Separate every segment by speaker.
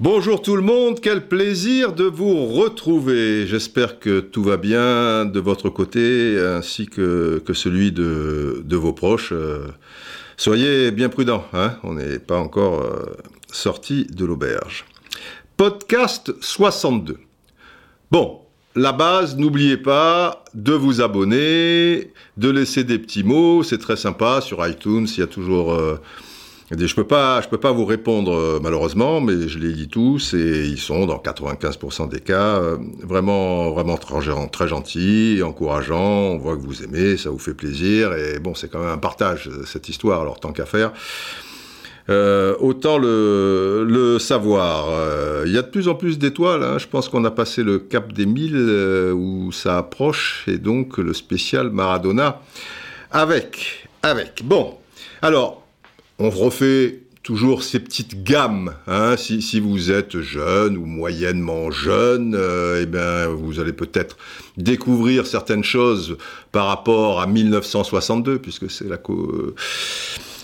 Speaker 1: Bonjour tout le monde, quel plaisir de vous retrouver. J'espère que tout va bien de votre côté ainsi que, que celui de, de vos proches. Euh, soyez bien prudents, hein on n'est pas encore euh, sorti de l'auberge. Podcast 62. Bon, la base, n'oubliez pas de vous abonner, de laisser des petits mots, c'est très sympa sur iTunes, il y a toujours... euh, je peux pas, je peux pas vous répondre euh, malheureusement, mais je les lis tous et ils sont dans 95% des cas euh, vraiment, vraiment très, très gentils, encourageants. On voit que vous aimez, ça vous fait plaisir et bon, c'est quand même un partage cette histoire. Alors tant qu'à faire, euh, autant le, savoir. Euh, Il y a de plus en plus d'étoiles. hein. Je pense qu'on a passé le cap des 1000 euh, où ça approche et donc le spécial Maradona avec, avec. Bon, alors on refait toujours ces petites gammes. Hein. Si, vous êtes jeune ou moyennement jeune, eh bien, vous allez peut-être découvrir certaines choses par rapport à 1962, puisque c'est la co-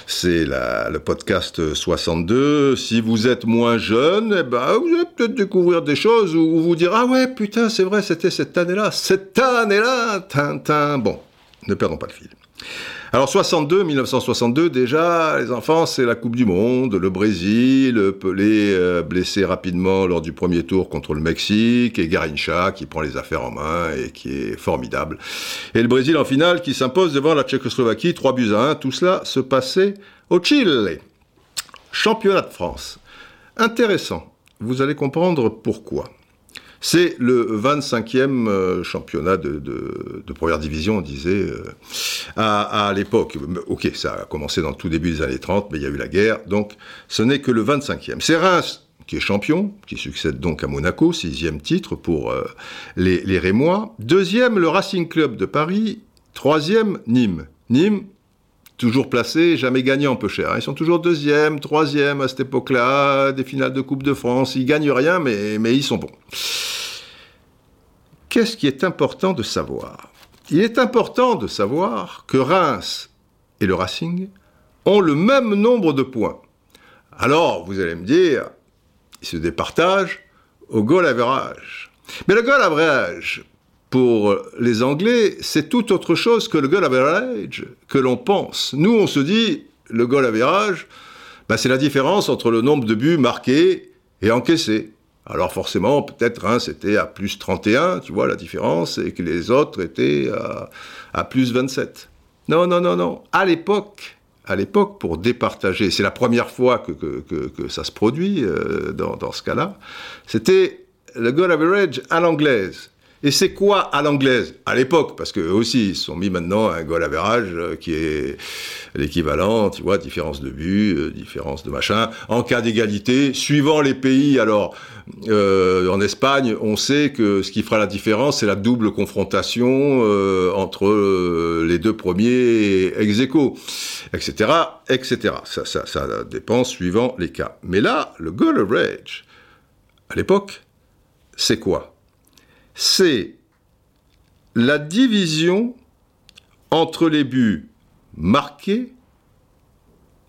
Speaker 1: c'est le podcast 62. Si vous êtes moins jeune, eh ben, vous allez peut-être découvrir des choses où vous dire ah ouais putain c'est vrai c'était cette année-là, cette année-là, Tintin. Bon, ne perdons pas le fil. Alors 62, 1962, déjà, les enfants, c'est la Coupe du Monde, le Brésil, Pelé euh, blessé rapidement lors du premier tour contre le Mexique, et Garincha qui prend les affaires en main et qui est formidable. Et le Brésil en finale qui s'impose devant la Tchécoslovaquie, 3 buts à 1, tout cela se passait au Chili. Championnat de France. Intéressant, vous allez comprendre pourquoi. C'est le 25e euh, championnat de, première division, on disait, euh, à, à l'époque. Ok, ça a commencé dans le tout début des années 30, mais il y a eu la guerre, donc ce n'est que le 25e. C'est Reims qui est champion, qui succède donc à Monaco, sixième titre pour euh, les, les Rémois. Deuxième, le Racing Club de Paris. Troisième, Nîmes. Nîmes, toujours placé, jamais gagnant peu cher. Ils sont toujours deuxième, troisième à cette époque-là, des finales de Coupe de France. Ils gagnent rien, mais, mais ils sont bons. Qu'est-ce qui est important de savoir? Il est important de savoir que Reims et le Racing ont le même nombre de points. Alors, vous allez me dire, ils se départagent au goal average. Mais le goal average, pour les Anglais, c'est tout autre chose que le goal average que l'on pense. Nous, on se dit, le goal average, ben, c'est la différence entre le nombre de buts marqués et encaissés. Alors forcément, peut-être Reims était à plus 31, tu vois la différence, et que les autres étaient à, à plus 27. Non, non, non, non. À l'époque, à l'époque, pour départager, c'est la première fois que, que, que, ça se produit euh, dans, dans ce cas-là, c'était le goal average à l'anglaise. Et c'est quoi à l'anglaise? À l'époque, parce qu'eux aussi, ils se sont mis maintenant un goal average euh, qui est l'équivalent, tu vois, différence de but, euh, différence de machin. En cas d'égalité, suivant les pays, alors, euh, en Espagne, on sait que ce qui fera la différence, c'est la double confrontation euh, entre euh, les deux premiers ex aequo, etc., etc. Ça, ça, ça dépend suivant les cas. Mais là, le goal average, à l'époque, c'est quoi? C'est la division entre les buts marqués,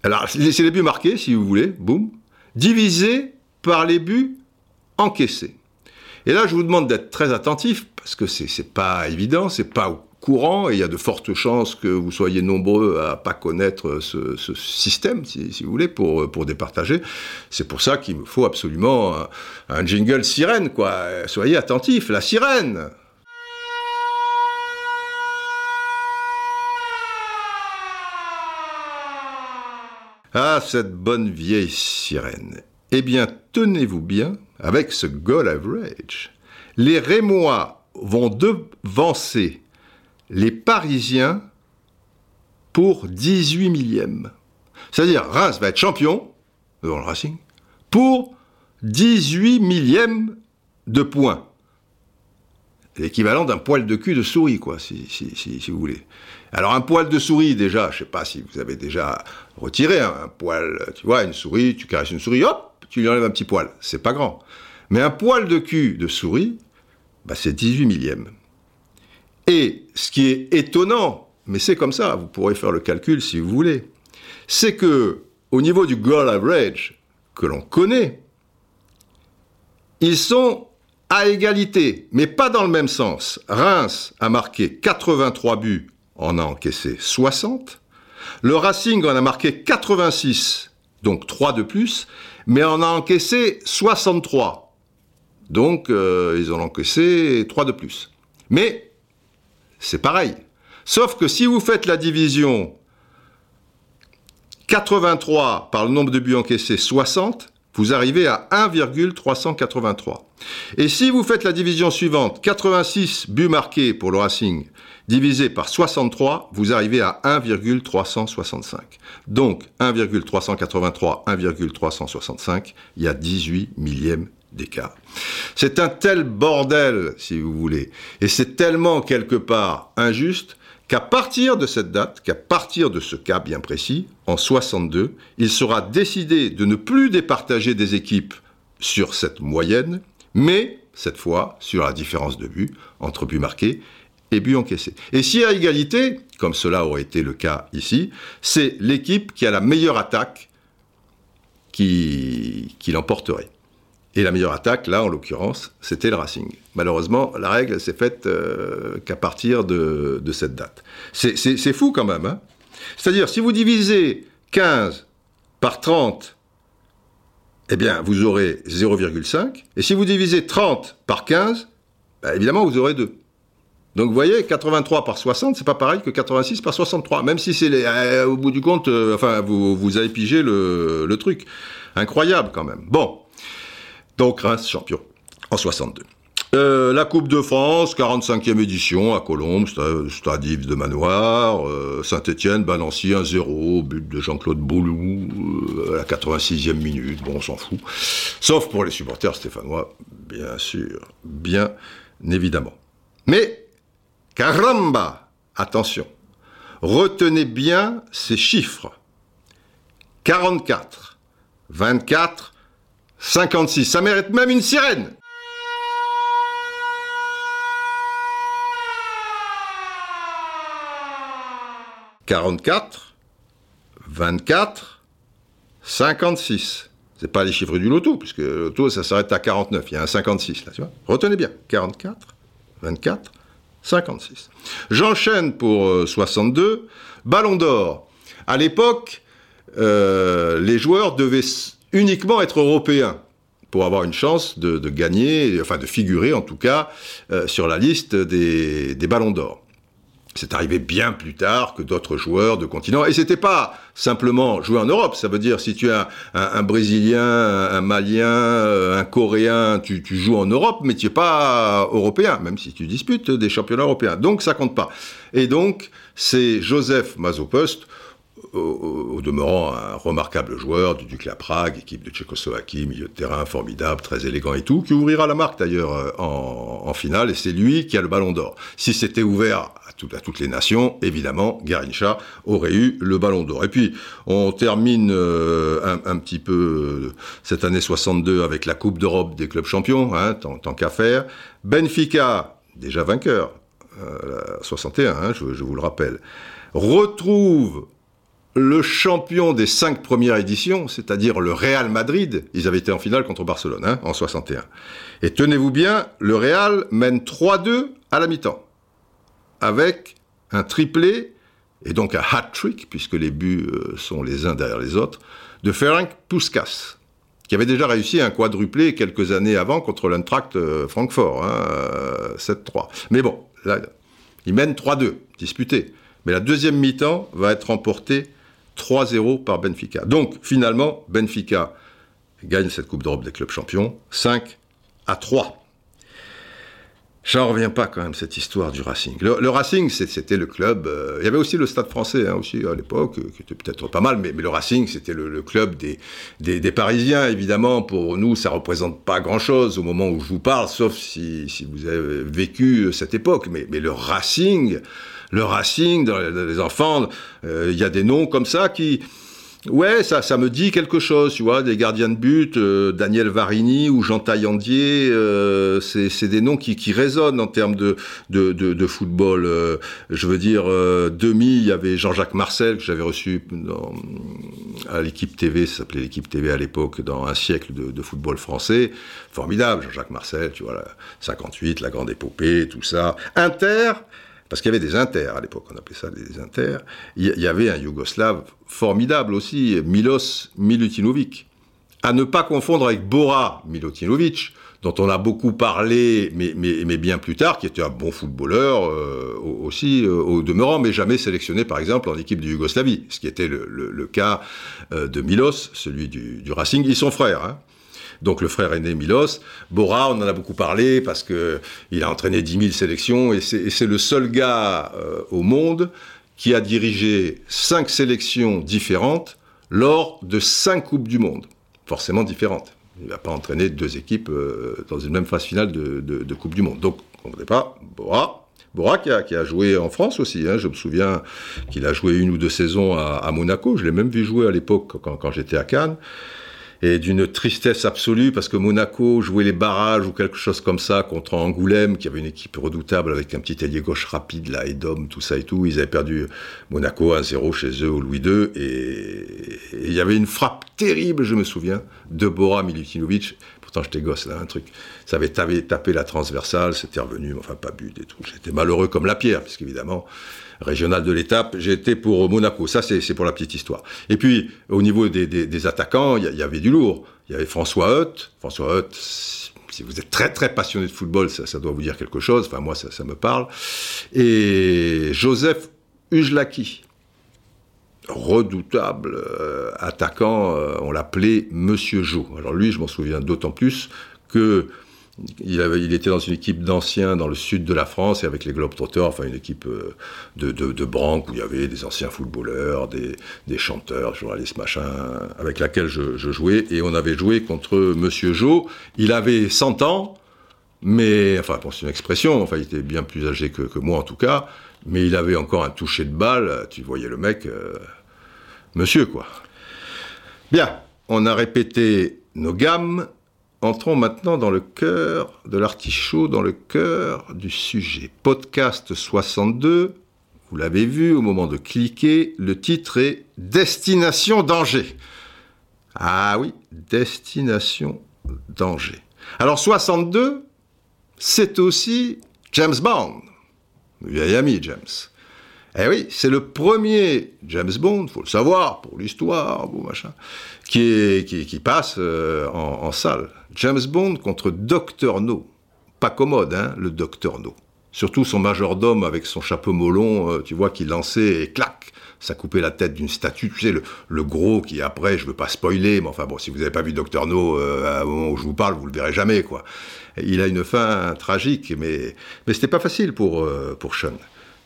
Speaker 1: alors c'est les buts marqués si vous voulez, boum, divisé par les buts encaissés. Et là, je vous demande d'être très attentif parce que c'est c'est pas évident, c'est pas courant et il y a de fortes chances que vous soyez nombreux à pas connaître ce, système, si, si, vous voulez, pour, pour départager. C'est pour ça qu'il me faut absolument un, un jingle sirène, quoi. Soyez attentifs, la sirène Ah, cette bonne vieille sirène. Eh bien, tenez-vous bien, avec ce goal average, les Rémois vont devancer les Parisiens pour 18 millièmes. C'est-à-dire, Reims va être champion, devant le Racing, pour 18 millièmes de points. L'équivalent d'un poil de cul de souris, quoi, si, vous voulez. Alors, un poil de souris, déjà, je sais pas si vous avez déjà retiré un, un poil, tu vois, une souris, tu caresses une souris, hop, tu lui enlèves un petit poil. C'est pas grand. Mais un poil de cul de souris, bah, c'est 18 millièmes. Et ce qui est étonnant, mais c'est comme ça, vous pourrez faire le calcul si vous voulez. C'est que, au niveau du goal average, que l'on connaît, ils sont à égalité, mais pas dans le même sens. Reims a marqué 83 buts, en a encaissé 60. Le Racing en a marqué 86, donc 3 de plus, mais en a encaissé 63. Donc euh, ils ont encaissé 3 de plus. Mais c'est pareil. Sauf que si vous faites la division 83 par le nombre de buts encaissés 60, vous arrivez à 1,383. Et si vous faites la division suivante, 86 buts marqués pour le Racing, divisé par 63, vous arrivez à 1,365. Donc 1,383, 1,365, il y a 18 millièmes d'écart. C'est un tel bordel, si vous voulez, et c'est tellement quelque part injuste qu'à partir de cette date, qu'à partir de ce cas bien précis, en 62, il sera décidé de ne plus départager des équipes sur cette moyenne, mais cette fois sur la différence de buts entre buts marqués et. Et si à égalité, comme cela aurait été le cas ici, c'est l'équipe qui a la meilleure attaque qui, qui l'emporterait. Et la meilleure attaque, là, en l'occurrence, c'était le Racing. Malheureusement, la règle s'est faite euh, qu'à partir de, cette date. C'est fou quand même. Hein C'est-à-dire, si vous divisez 15 par 30, eh bien, vous aurez 0,5. Et si vous divisez 30 par 15, bah, évidemment, vous aurez 2. Donc vous voyez, 83 par 60, c'est pas pareil que 86 par 63. Même si c'est euh, au bout du compte, euh, enfin, vous, vous avez pigé le, le truc. Incroyable quand même. Bon. Donc Reims champion en 62. Euh, la Coupe de France, 45e édition à Colombes, Stade de Manoir, euh, Saint-Etienne, Balancy 1-0, but de Jean-Claude Boulou à la 86e minute, bon on s'en fout. Sauf pour les supporters stéphanois, bien sûr, bien évidemment. Mais, caramba, attention, retenez bien ces chiffres. 44, 24, 56, ça mérite même une sirène. « 44, 24, 56. C'est pas les chiffres du loto, puisque le loto, ça s'arrête à 49. Il y a un 56, là, tu vois. Retenez bien. 44, 24, 56. J'enchaîne pour 62. Euh, Ballon d'or. À l'époque, euh, les joueurs devaient uniquement être européen pour avoir une chance de, gagner, enfin de figurer en tout cas euh, sur la liste des, ballons d'or. C'est arrivé bien plus tard que d'autres joueurs de continent. Et c'était pas simplement jouer en Europe. Ça veut dire si tu es un, Brésilien, un, Malien, euh, un Coréen, tu, joues en Europe, mais tu n'es pas européen, même si tu disputes des championnats européens. Donc ça compte pas. Et donc c'est Joseph Mazopost au, demeurant un remarquable joueur du Ducla Prague, équipe de Tchécoslovaquie, milieu de terrain formidable, très élégant et tout, qui ouvrira la marque d'ailleurs euh, en, finale, et c'est lui qui a le ballon d'or. Si c'était ouvert à, toutes les nations, évidemment, Garincha aurait eu le ballon d'or. Et puis, on termine euh, un, petit peu euh, cette année 62 avec la Coupe d'Europe des clubs champions, hein, tant, qu'à faire. Benfica, déjà vainqueur, 61, hein, je, je vous le rappelle, retrouve le champion des cinq premières éditions, c'est-à-dire le Real Madrid, ils avaient été en finale contre Barcelone hein, en 61. Et tenez-vous bien, le Real mène 3-2 à la mi-temps, avec un triplé, et donc un hat-trick, puisque les buts euh, sont les uns derrière les autres, de Ferenc Puskas, qui avait déjà réussi un quadruplé quelques années avant contre l'Eintracht euh, Francfort, hein, 7-3. Euh, Mais bon, là, il mène 3-2, disputé. Mais la deuxième mi-temps va être remportée 3-0 par Benfica. Donc finalement, Benfica gagne cette Coupe d'Europe des clubs champions, 5 à 3. J'en reviens pas quand même cette histoire du Racing. Le, Racing, c'était le club. Euh, il y avait aussi le Stade Français hein, aussi à l'époque, qui était peut-être pas mal, mais, le Racing, c'était le, club des, Parisiens. Évidemment, pour nous, ça représente pas grand-chose au moment où je vous parle, sauf si, vous avez vécu cette époque. Mais, le Racing, le Racing, dans les enfants, euh, il y a des noms comme ça qui Ouais, ça, ça me dit quelque chose, tu vois, des gardiens de but, euh, Daniel Varini ou Jean Taillandier, euh, c'est des noms qui, qui résonnent en termes de, de, de, de football. Euh, je veux dire, euh, demi, il y avait Jean-Jacques Marcel que j'avais reçu dans, à l'équipe TV, ça s'appelait l'équipe TV à l'époque, dans un siècle de, de football français. Formidable, Jean-Jacques Marcel, tu vois, la 58, la grande épopée, tout ça. Inter, parce qu'il y avait des inters à l'époque, on appelait ça des inters. Il y avait un Yougoslave formidable aussi, Milos Milutinovic. À ne pas confondre avec Bora Milutinovic, dont on a beaucoup parlé, mais, bien plus tard, qui était un bon footballeur euh, aussi euh, au demeurant, mais jamais sélectionné par exemple en équipe de Yougoslavie, ce qui était le, cas euh, de Milos, celui du, Racing. Ils sont frères. Hein donc le frère aîné Milos. Bora, on en a beaucoup parlé parce que il a entraîné 10 000 sélections et c'est le seul gars euh, au monde qui a dirigé cinq sélections différentes lors de cinq coupes du monde, forcément différentes. Il n'a pas entraîné deux équipes euh, dans une même phase finale de, Coupe du Monde. Donc, on ne pas, Bora, Bora qui a, joué en France aussi. Hein. Je me souviens qu'il a joué une ou deux saisons à, Monaco. Je l'ai même vu jouer à l'époque quand j'étais à Cannes et d'une tristesse absolue parce que Monaco jouait les barrages ou quelque chose comme ça contre Angoulême, qui avait une équipe redoutable avec un petit ailier gauche rapide là, d'hommes, tout ça et tout. Ils avaient perdu Monaco 1-0 chez eux au Louis II et il y avait une frappe terrible, je me souviens, de Bora Milutinovic. Pourtant, j'étais gosse là, un truc. Ça avait tapé la transversale, c'était revenu, mais enfin pas but et tout. J'étais malheureux comme la pierre, puisqu'évidemment, régional de l'étape, j'ai été pour Monaco. Ça, c'est pour la petite histoire. Et puis, au niveau des, attaquants, il y, avait du lourd. Il y avait François Hutt. François Hutt, si vous êtes très très passionné de football, ça, doit vous dire quelque chose. Enfin, moi, ça, ça me parle. Et Joseph Ujlaki, redoutable euh, attaquant, euh, on l'appelait Monsieur Jo. Alors lui, je m'en souviens d'autant plus que il, était dans une équipe d'anciens dans le sud de la France et avec les Globetrotters, enfin une équipe euh, de, de, de où il y avait des anciens footballeurs, des, des chanteurs, journalistes, machin, avec laquelle je, je, jouais. Et on avait joué contre Monsieur Jo. Il avait 100 ans, mais, enfin, bon, c'est une expression, enfin, il était bien plus âgé que, que, moi en tout cas, mais il avait encore un toucher de balle. Tu voyais le mec, euh, monsieur, quoi. Bien, on a répété nos gammes Entrons maintenant dans le cœur de l'artichaut, dans le cœur du sujet. Podcast 62, vous l'avez vu au moment de cliquer, le titre est Destination danger. Ah oui, Destination danger. Alors 62, c'est aussi James Bond, vieil ami James. Eh oui, c'est le premier James Bond, faut le savoir, pour l'histoire, bon machin, qui, passe euh, en, salle. James Bond contre Dr No. Pas commode, hein, le Dr No. Surtout son majordome avec son chapeau molon, euh, tu vois, qui lançait et clac, ça coupait la tête d'une statue. Tu sais, le, le, gros qui après, je veux pas spoiler, mais enfin bon, si vous avez pas vu Dr No euh, à moment où je vous parle, vous le verrez jamais, quoi. Il a une fin tragique, mais, mais c'était pas facile pour, euh, pour Sean,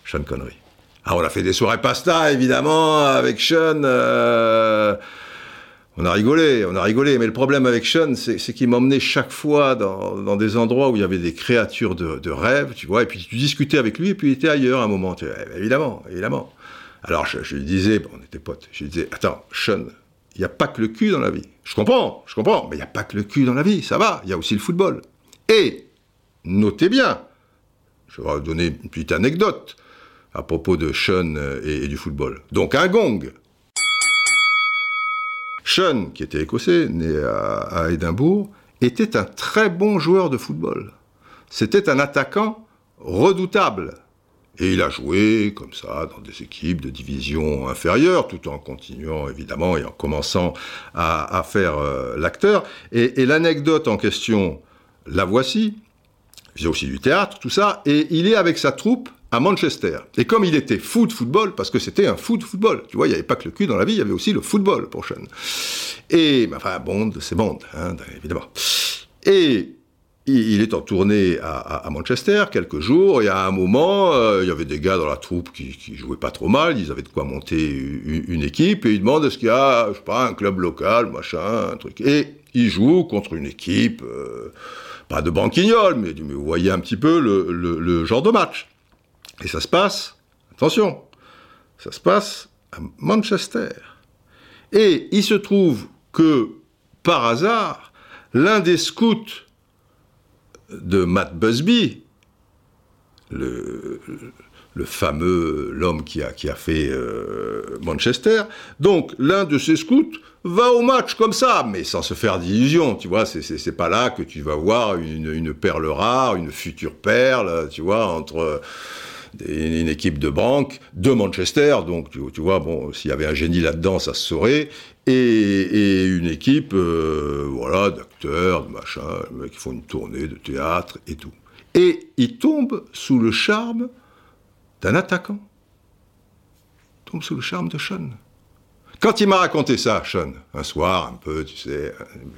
Speaker 1: Sean Connery. Ah, on a fait des soirées pasta, évidemment, avec Sean. Euh, on a rigolé, on a rigolé. Mais le problème avec Sean, c'est qu'il m'emmenait chaque fois dans, des endroits où il y avait des créatures de, rêve, tu vois. Et puis tu discutais avec lui, et puis il était ailleurs à un moment. Tu, eh, évidemment, évidemment. Alors je, lui disais, bon, on était potes, je lui disais, attends, Sean, il n'y a pas que le cul dans la vie. Je comprends, je comprends, mais il n'y a pas que le cul dans la vie, ça va, il y a aussi le football. Et, notez bien, je vais vous donner une petite anecdote à propos de Sean et, et, du football. Donc un gong. Sean, qui était écossais, né à, Édimbourg, était un très bon joueur de football. C'était un attaquant redoutable. Et il a joué comme ça dans des équipes de division inférieure, tout en continuant évidemment et en commençant à, à faire euh, l'acteur. Et, et l'anecdote en question, la voici. Il faisait aussi du théâtre, tout ça. Et il est avec sa troupe à Manchester. Et comme il était foot football, parce que c'était un foot football, tu vois, il n'y avait pas que le cul dans la vie, il y avait aussi le football pour Sean. Et, enfin, Bond, c'est Bond, hein, évidemment. Et il est en tournée à, Manchester quelques jours, et à un moment, euh, il y avait des gars dans la troupe qui, qui jouaient pas trop mal, ils avaient de quoi monter une, équipe, et ils demandent est-ce qu'il y a, je sais pas, un club local, machin, un truc. Et ils jouent contre une équipe, euh, pas de banquignol, mais, vous voyez un petit peu le genre de match. Et ça se passe, attention, ça se passe à Manchester. Et il se trouve que, par hasard, l'un des scouts de Matt Busby, le, fameux, l'homme qui a, qui a fait euh, Manchester. Donc, l'un de ces scouts va au match comme ça, mais sans se faire d'illusions, tu vois, c'est pas là que tu vas voir une, une, perle rare, une future perle, tu vois, entre une équipe de banque de Manchester, donc tu, vois, bon, s'il y avait un génie là-dedans, ça se saurait, et, une équipe, euh, voilà, d'acteurs, de machin, qui font une tournée de théâtre et tout. Et il tombe sous le charme d'un attaquant. tombe sous le charme de Sean. Quand il m'a raconté ça, Sean, un soir, un peu, tu sais,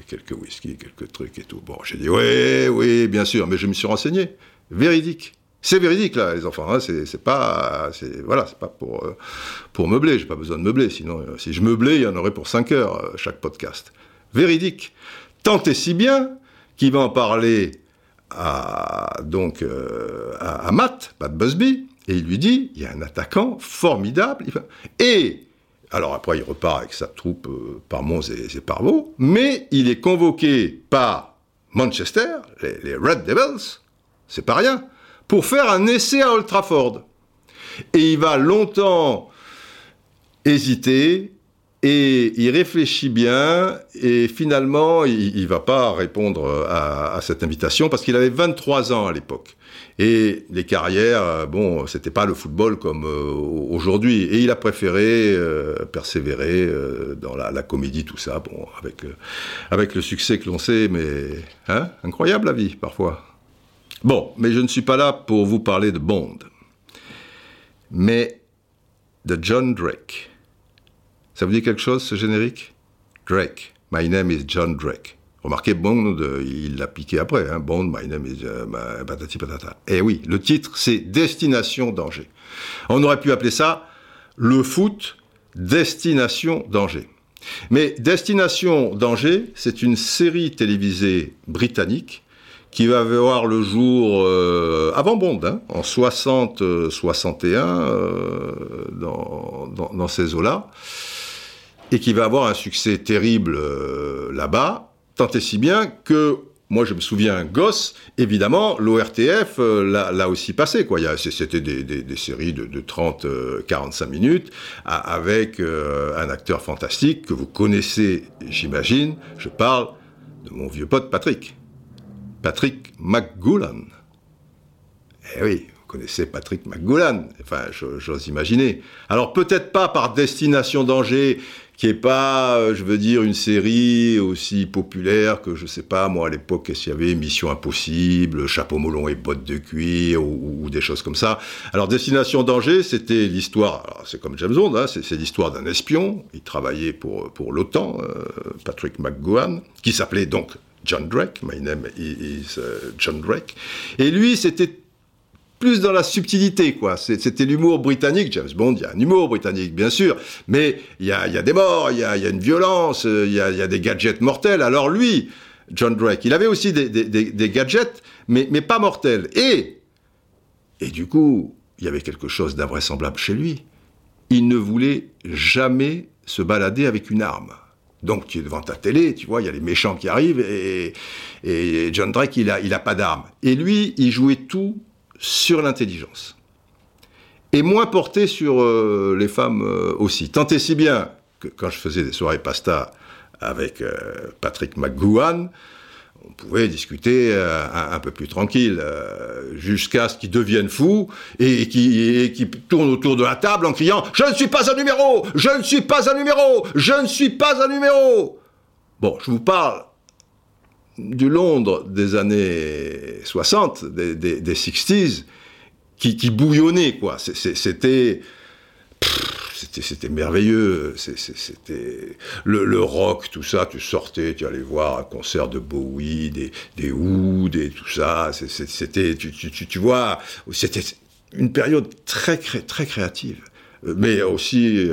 Speaker 1: quelques whisky, quelques trucs et tout, bon, j'ai dit, oui, oui, bien sûr, mais je me suis renseigné. Véridique. C'est véridique, là, les enfants. Hein, c'est pas, voilà, pas pour, euh, pour meubler. J'ai pas besoin de meubler. Sinon, euh, si je meublais, il y en aurait pour 5 heures, euh, chaque podcast. Véridique. Tant et si bien qu'il va en parler à, donc, à, à Matt, Matt Busby, et il lui dit, il y a un attaquant formidable. Et, alors après, il repart avec sa troupe euh, par Mons et, par Vaux, mais il est convoqué par Manchester, les, Red Devils, c'est pas rien, pour faire un essai à Old Trafford. Et il va longtemps hésiter, et il réfléchit bien, et finalement, il ne va pas répondre à, cette invitation, parce qu'il avait 23 ans à l'époque. Et les carrières, euh, bon, c'était pas le football comme euh, aujourd'hui. Et il a préféré euh, persévérer dans la, comédie, tout ça, bon, avec, avec le succès que l'on sait, mais hein, incroyable la vie, parfois. Bon, mais je ne suis pas là pour vous parler de Bond, mais de John Drake. Ça vous dit quelque chose, ce générique? Drake. My name is John Drake. Remarquez, Bond, il l'a piqué après. Hein. Bond, my name is uh, patati patata. Eh oui, le titre, c'est Destination Danger. On aurait pu appeler ça le foot Destination Danger. Mais Destination Danger, c'est une série télévisée britannique qui va voir le jour euh, avant Bond, hein, en 60-61, euh, dans, dans, ces eaux-là, et qui va avoir un succès terrible euh, là-bas, Tant et si bien que moi, je me souviens, gosse, évidemment, l'ORTF euh, l'a aussi passé. C'était des, séries de, de 30, 45 euh, minutes avec euh, un acteur fantastique que vous connaissez, j'imagine. Je parle de mon vieux pote Patrick. Patrick McGoolan. Eh oui, vous connaissez Patrick McGoolan. Enfin, j'ose imaginer. Alors, peut-être pas par Destination Danger qui est pas, euh, je veux dire, une série aussi populaire que je sais pas moi à l'époque qu'est-ce qu'il y avait Mission Impossible, Chapeau melon et bottes de cuir ou, des choses comme ça. Alors Destination Danger, c'était l'histoire, c'est comme James Bond, hein, c'est l'histoire d'un espion. Il travaillait pour pour l'OTAN, euh, Patrick McGowan, qui s'appelait donc John Drake. My name is euh, John Drake. Et lui, c'était plus dans la subtilité, quoi. C'était l'humour britannique. James Bond, il y a un humour britannique, bien sûr, mais il y a, des morts, il y a, une violence, il y a, des gadgets mortels. Alors lui, John Drake, il avait aussi des, gadgets, mais, mais pas mortels. Et, et du coup, il y avait quelque chose d'invraisemblable chez lui. Il ne voulait jamais se balader avec une arme. Donc tu es devant ta télé, tu vois, il y a les méchants qui arrivent et, John Drake, il a, il a pas d'arme. Et lui, il jouait tout sur l'intelligence. Et moins porté sur euh, les femmes euh, aussi. Tant et si bien que quand je faisais des soirées pasta avec euh, Patrick McGowan, on pouvait discuter un, peu plus tranquille, jusqu'à ce qu'il devienne fou et, qui, qui tourne autour de la table en criant ⁇ Je ne suis pas un numéro Je ne suis pas un numéro Je ne suis pas un numéro !⁇ Bon, je vous parle du Londres des années 60, des, des, 60s, qui, qui, bouillonnait, quoi. C'était. C'était merveilleux, c'était le, le, rock, tout ça, tu sortais, tu allais voir un concert de Bowie, des, des Wood et tout ça, c'était, tu, tu, tu, vois, c'était une période très, très créative. Mais aussi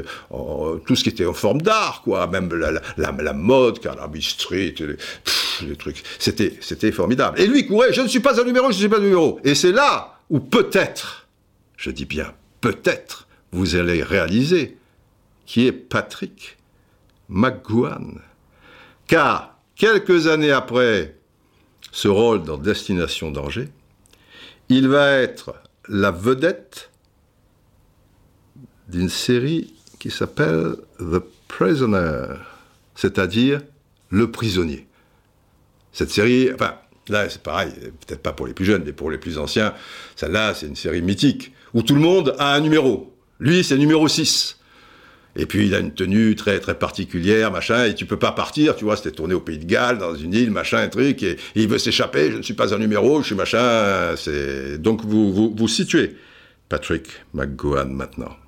Speaker 1: tout ce qui était en forme d'art, quoi, même la, la, la, mode, Carnaby Street, les, trucs, c'était, c'était formidable. Et lui courait, je ne suis pas un numéro, je ne suis pas un numéro. Et c'est là où peut-être, je dis bien peut-être, vous allez réaliser qui est Patrick McGowan. Car, quelques années après ce rôle dans Destination Danger, il va être la vedette d'une série qui s'appelle The Prisoner, c'est-à-dire Le prisonnier. Cette série, enfin, là c'est pareil, peut-être pas pour les plus jeunes, mais pour les plus anciens, celle-là c'est une série mythique, où tout le monde a un numéro. Lui c'est numéro 6. Et puis il a une tenue très très particulière, machin, et tu peux pas partir, tu vois, c'était tourné au Pays de Galles, dans une île, machin, un truc, et, il veut s'échapper, je ne suis pas un numéro, je suis machin, c'est... Donc vous, vous, vous situez Patrick McGowan maintenant.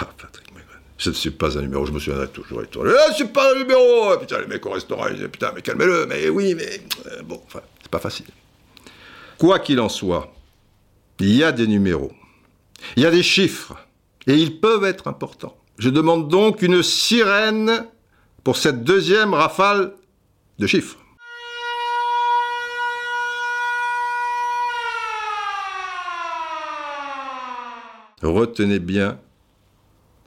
Speaker 1: Ah, Patrick McGowan. Je ne suis pas un numéro, je me souviendrai toujours. Ah, je suis pas un numéro Putain, les mecs au restaurant, ils disent, putain, mais calmez-le, mais oui, mais... Euh, bon, enfin, c'est pas facile. Quoi qu'il en soit, il y a des numéros, il y a des chiffres, et ils peuvent être importants. Je demande donc une sirène pour cette deuxième rafale de chiffres. Retenez bien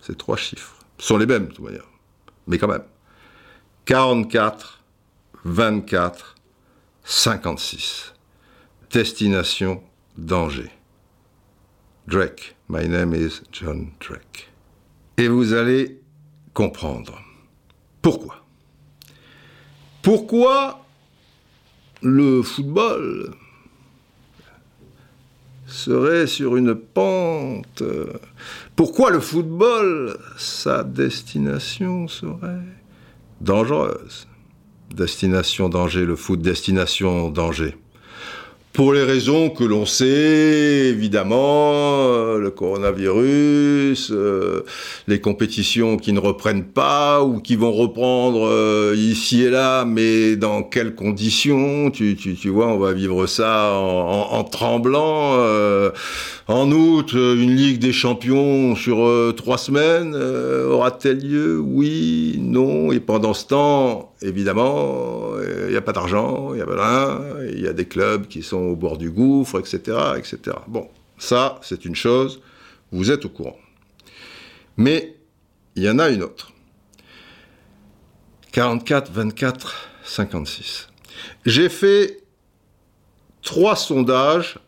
Speaker 1: ces trois chiffres. Ce sont les mêmes, de toute manière. Mais quand même. 44, 24, 56. Destination danger. Drake. My name is John Drake. Et vous allez comprendre. Pourquoi? Pourquoi le football serait sur une pente? Pourquoi le football, sa destination serait dangereuse? Destination danger, le foot, destination danger pour les raisons que l'on sait, évidemment, euh, le coronavirus, euh, les compétitions qui ne reprennent pas ou qui vont reprendre euh, ici et là, mais dans quelles conditions tu, tu, tu vois, on va vivre ça en, en, tremblant. en août, une Ligue des Champions sur trois semaines aura-t-elle lieu? Oui, non. Et pendant ce temps, évidemment, il n'y a pas d'argent, il y a il y a des clubs qui sont au bord du gouffre, etc., etc. Bon, ça, c'est une chose, vous êtes au courant. Mais il y en a une autre. 44, 24, 56. J'ai fait trois sondages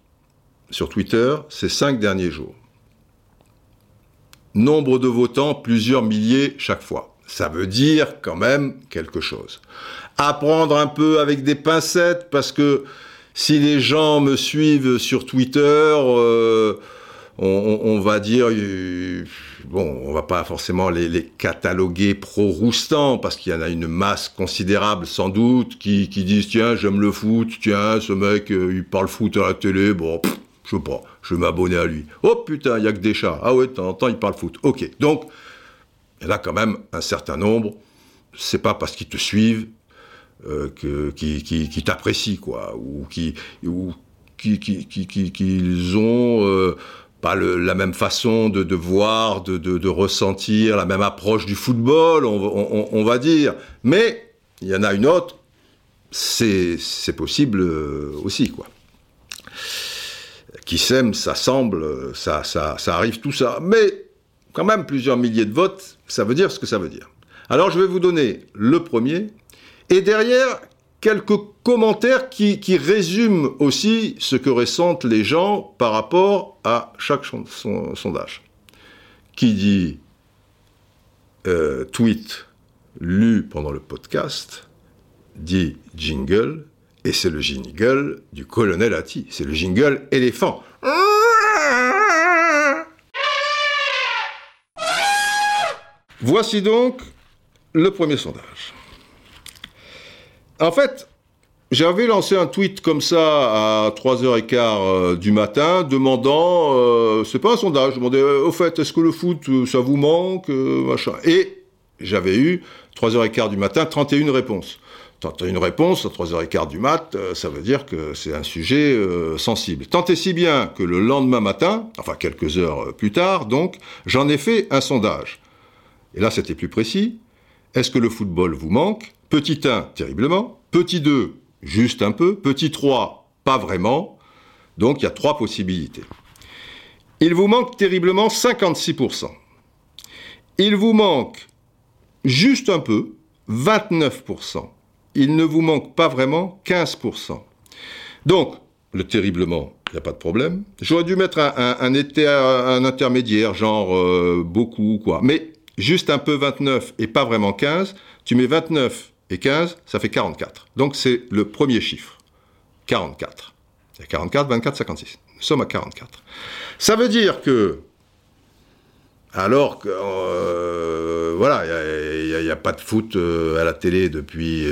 Speaker 1: sur Twitter ces cinq derniers jours. Nombre de votants, plusieurs milliers chaque fois. Ça veut dire quand même quelque chose. Apprendre un peu avec des pincettes parce que si les gens me suivent sur Twitter, euh, on, va dire, euh, bon, on va pas forcément les, cataloguer pro-roustant, parce qu'il y en a une masse considérable, sans doute, qui, disent, tiens, j'aime le foot, tiens, ce mec, euh, il parle foot à la télé, bon, je sais pas, je vais m'abonner à lui. Oh putain, il y a que des chats. Ah ouais, de temps, il parle foot. Ok, donc, en a quand même un certain nombre. C'est pas parce qu'ils te suivent euh, t'apprécient, quoi, ou qui, ou qui, qui, qui, qui ont euh, pas la même façon de, voir, de, de, ressentir, la même approche du football, on va dire. Mais il y en a une autre, c'est possible euh, aussi, quoi. Qui s'aime, ça semble, ça, ça, ça arrive tout ça. Mais quand même plusieurs milliers de votes, ça veut dire ce que ça veut dire. Alors je vais vous donner le premier, et derrière, quelques commentaires qui, résument aussi ce que ressentent les gens par rapport à chaque sondage. Qui dit euh, tweet lu pendant le podcast, dit jingle, et c'est le jingle du colonel Atti, c'est le jingle éléphant. Voici donc le premier sondage. En fait, j'avais lancé un tweet comme ça à 3h15 euh, du matin, demandant, euh, c'est pas un sondage, je demandais, euh, au fait, est-ce que le foot, ça vous manque, machin. Et j'avais eu, 3h15 du matin, 31 réponses. 31 réponses à 3h15 du mat, ça veut dire que c'est un sujet sensible. Tant et si bien que le lendemain matin, enfin quelques heures plus tard, donc, j'en ai fait un sondage. Et là, c'était plus précis. Est-ce que le football vous manque? Petit 1, terriblement. Petit 2, juste un peu. Petit 3, pas vraiment. Donc il y a trois possibilités. Il vous manque terriblement 56%. Il vous manque juste un peu, 29%. Il ne vous manque pas vraiment 15%. Donc, le terriblement, il n'y a pas de problème. J'aurais dû mettre un, intermédiaire, genre euh, beaucoup, quoi. Mais juste un peu 29 et pas vraiment 15, tu mets 29 et 15, ça fait 44. Donc c'est le premier chiffre. 44. Il 44, 24, 56. Nous sommes à 44. Ça veut dire que, alors que, euh, voilà, il n'y a, pas de foot euh, à la télé depuis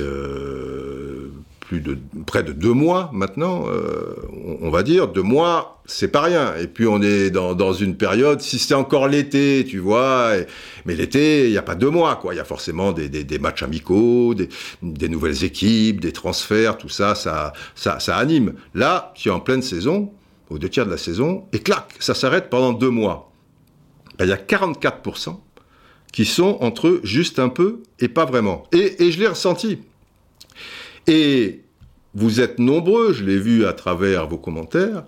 Speaker 1: de près de deux mois maintenant, euh, on, va dire. Deux mois, c'est pas rien. Et puis on est dans, une période, si c'est encore l'été, tu vois, mais l'été, il n'y a pas deux mois, quoi. Il y a forcément des, matchs amicaux, des, nouvelles équipes, des transferts, tout ça, ça, ça, anime. Là, tu es en pleine saison, aux deux tiers de la saison, et clac, ça s'arrête pendant deux mois. Ben, il y a 44% qui sont entre juste un peu et pas vraiment. Et, et je l'ai ressenti. Et vous êtes nombreux, je l'ai vu à travers vos commentaires,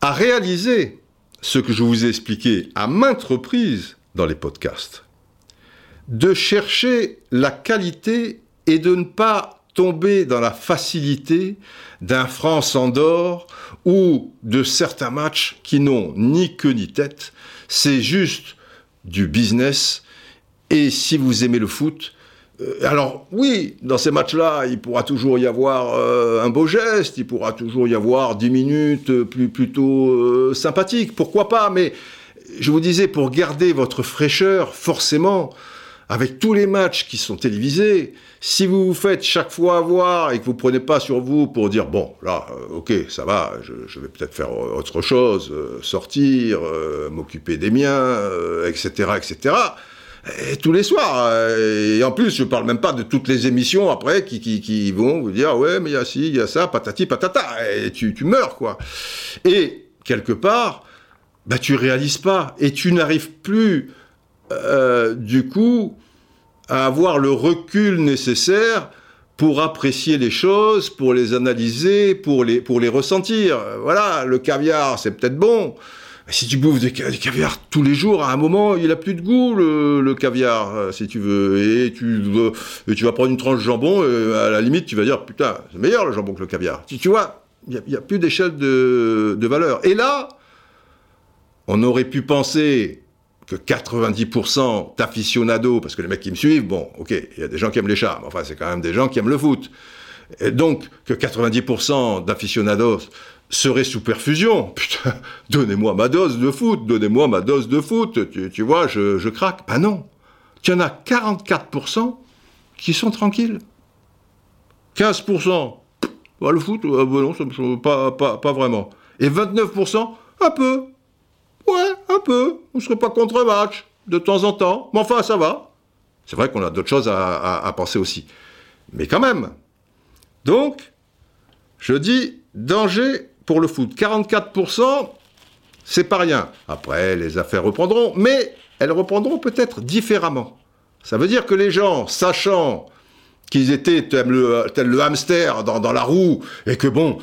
Speaker 1: à réaliser ce que je vous ai expliqué à maintes reprises dans les podcasts. De chercher la qualité et de ne pas tomber dans la facilité d'un France-Andorre ou de certains matchs qui n'ont ni queue ni tête. C'est juste du business. Et si vous aimez le foot, alors oui, dans ces matchs-là, il pourra toujours y avoir euh, un beau geste, il pourra toujours y avoir 10 minutes euh, plus, plutôt sympathiques, pourquoi pas, mais je vous disais, pour garder votre fraîcheur, forcément, avec tous les matchs qui sont télévisés, si vous vous faites chaque fois avoir et que vous prenez pas sur vous pour dire bon là ok ça va je, vais peut-être faire autre chose sortir m'occuper des miens etc etc et tous les soirs. Et en plus, je parle même pas de toutes les émissions après qui, vont vous dire ouais, mais il y a ci, il y a ça, patati patata, et tu, tu meurs quoi. Et quelque part, bah tu réalises pas et tu n'arrives plus euh, du coup à avoir le recul nécessaire pour apprécier les choses, pour les analyser, pour les, pour les ressentir. Voilà, le caviar, c'est peut-être bon, si tu bouffes du caviar tous les jours, à un moment, il a plus de goût, le, caviar, euh, si tu veux. Et tu, vas prendre une tranche de jambon, et à la limite, tu vas dire, putain, c'est meilleur le jambon que le caviar. Tu, vois, il n'y a, plus d'échelle de, de valeur. Et là, on aurait pu penser que 90% d'aficionados, parce que les mecs qui me suivent, bon, ok, il y a des gens qui aiment les chats, mais enfin, c'est quand même des gens qui aiment le foot. Et donc, que 90% d'aficionados serait sous perfusion. Putain, donnez-moi ma dose de foot, donnez-moi ma dose de foot, tu, vois, je, craque. Ben non, tu en as 44% qui sont tranquilles. 15%, bah, le foot, euh, bah non, pas, pas, pas vraiment. Et 29%, un peu. Ouais, un peu. On ne serait pas contre un match, de temps en temps. Mais enfin, ça va. C'est vrai qu'on a d'autres choses à penser aussi. Mais quand même. Donc, je dis, danger pour le foot. 44%, c'est pas rien. Après, les affaires reprendront, mais elles reprendront peut-être différemment. Ça veut dire que les gens, sachant qu'ils étaient tel le, hamster dans, la roue, et que bon,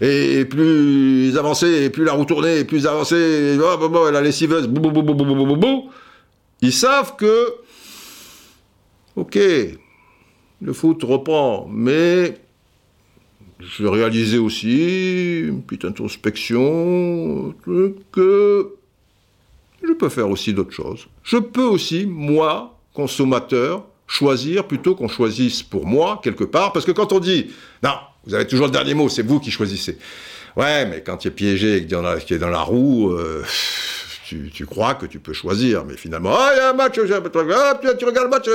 Speaker 1: et, plus ils avançaient, et plus la roue tournait, et plus ils avançaient, et, la lessiveuse, ils savent que, ok, le foot reprend, mais je réalisais aussi une petite introspection que je peux faire aussi d'autres choses. Je peux aussi, moi, consommateur, choisir plutôt qu'on choisisse pour moi quelque part, parce que quand on dit non, vous avez toujours le dernier mot, c'est vous qui choisissez. Ouais, mais quand tu es piégé et que tu es dans la roue, euh, tu, tu, crois que tu peux choisir, mais finalement, ah, il y a un match, tu regardes le match,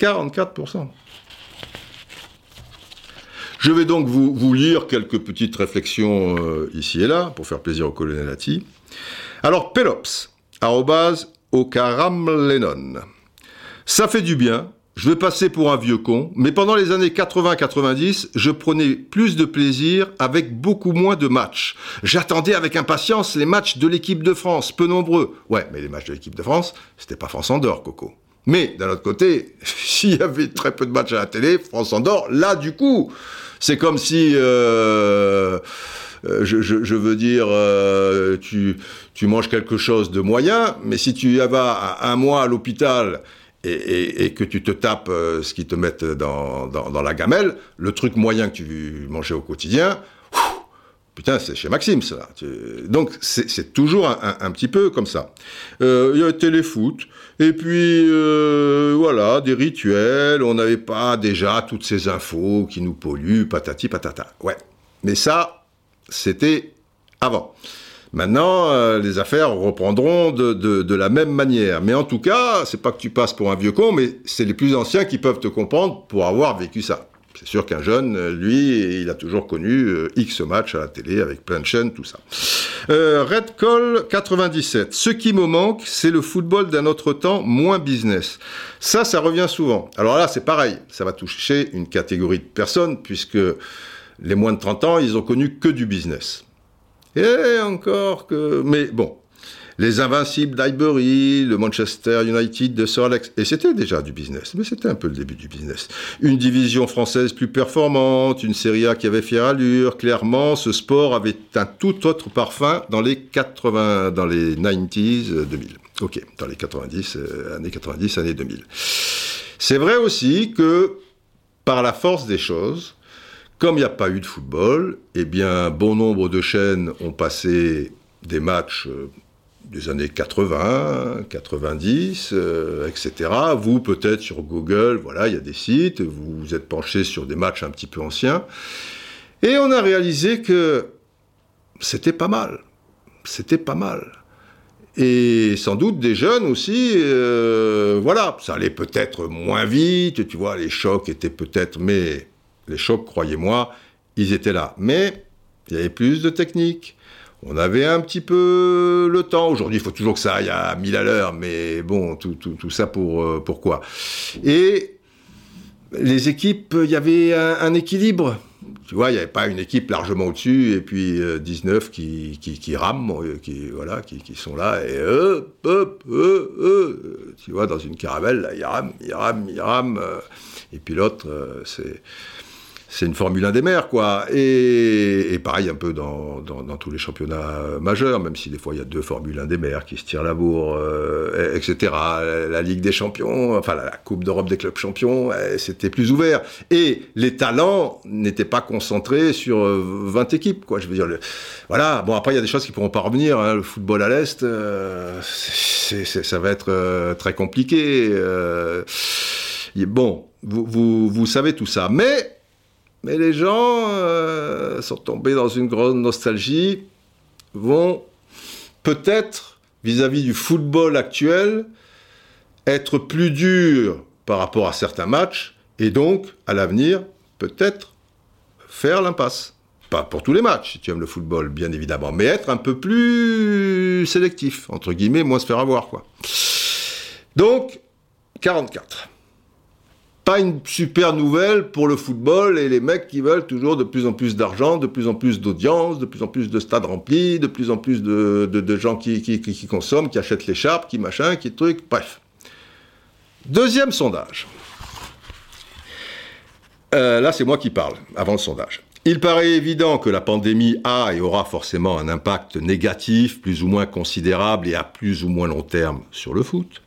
Speaker 1: 44%. Je vais donc vous, lire quelques petites réflexions euh, ici et là, pour faire plaisir au colonel Atti. Alors, Pelops, arrobase, Lennon. Ça fait du bien, je vais passer pour un vieux con, mais pendant les années 80-90, je prenais plus de plaisir avec beaucoup moins de matchs. J'attendais avec impatience les matchs de l'équipe de France, peu nombreux. Ouais, mais les matchs de l'équipe de France, c'était pas France-Andorre, Coco. Mais d'un autre côté, s'il y avait très peu de matchs à la télé, France-Andorre, là, du coup, c'est comme si, euh, euh, je, veux dire, euh, tu, tu manges quelque chose de moyen, mais si tu vas un mois à l'hôpital et, que tu te tapes ce qu'ils te mettent dans, dans, la gamelle, le truc moyen que tu mangeais au quotidien, Putain, c'est chez Maxime, ça. Donc, c'est toujours un, petit peu comme ça. Il y a le téléfoot, et puis, euh, voilà, des rituels, on n'avait pas déjà toutes ces infos qui nous polluent, patati patata. Ouais. Mais ça, c'était avant. Maintenant, euh, les affaires reprendront de, la même manière. Mais en tout cas, c'est pas que tu passes pour un vieux con, mais c'est les plus anciens qui peuvent te comprendre pour avoir vécu ça. C'est sûr qu'un jeune, lui, il a toujours connu euh, X matchs à la télé avec plein de chaînes, tout ça. Euh, Red Call 97. Ce qui me manque, c'est le football d'un autre temps moins business. Ça, ça revient souvent. Alors là, c'est pareil. Ça va toucher une catégorie de personnes puisque les moins de 30 ans, ils ont connu que du business. Et encore que... Mais bon, les Invincibles d'Highbury, le Manchester United de Sir Alex. Et c'était déjà du business, mais c'était un peu le début du business. Une division française plus performante, une Serie A qui avait fière allure. Clairement, ce sport avait un tout autre parfum dans les 80, dans les 90s, 2000. Ok, dans les 90, euh, années 90, années 2000. C'est vrai aussi que, par la force des choses, comme il n'y a pas eu de football, eh bien, bon nombre de chaînes ont passé des matchs euh, des années 80, 90, etc. Vous, peut-être sur Google, voilà, il y a des sites, vous vous êtes penché sur des matchs un petit peu anciens. Et on a réalisé que c'était pas mal. C'était pas mal. Et sans doute des jeunes aussi, euh, voilà, ça allait peut-être moins vite, tu vois, les chocs étaient peut-être, mais les chocs, croyez-moi, ils étaient là. Mais il y avait plus de technique. On avait un petit peu le temps. Aujourd'hui, il faut toujours que ça aille à 1000 à l'heure, mais bon, tout, ça pour euh, pourquoi Et les équipes, il y avait un, équilibre. Tu vois, il n'y avait pas une équipe largement au-dessus et puis 19 euh, qui, qui, rament, euh, qui, voilà, qui, sont là et hop, hop, hop, tu vois, dans une caravelle, là, ils rament, ils rament, ils rament. et puis l'autre, c'est c'est une Formule 1 des mers, quoi. Et, pareil un peu dans, tous les championnats majeurs, même si des fois il y a deux Formule 1 des mers qui se tirent la bourre, euh, etc. La Ligue des champions, enfin la, Coupe d'Europe des clubs champions, eh, c'était plus ouvert. Et les talents n'étaient pas concentrés sur 20 euh, équipes, quoi. Je veux dire, voilà. Bon, après il y a des choses qui pourront pas revenir. Hein. Le football à l'Est, euh, ça va être très compliqué. bon, vous, vous savez tout ça. Mais mais les gens euh, sont tombés dans une grande nostalgie, vont peut-être, vis-à-vis du football actuel, être plus durs par rapport à certains matchs, et donc, à l'avenir, peut-être faire l'impasse. Pas pour tous les matchs, si tu aimes le football, bien évidemment, mais être un peu plus sélectif, entre guillemets, moins se faire avoir, quoi. Donc, 44 pas une super nouvelle pour le football et les mecs qui veulent toujours de plus en plus d'argent, de plus en plus d'audience, de plus en plus de stades remplis, de plus en plus de, gens qui, qui, consomment, qui achètent l'écharpe, qui machin, qui truc, bref. Deuxième sondage. Euh, là, c'est moi qui parle, avant le sondage. Il paraît évident que la pandémie a et aura forcément un impact négatif, plus ou moins considérable et à plus ou moins long terme sur le foot.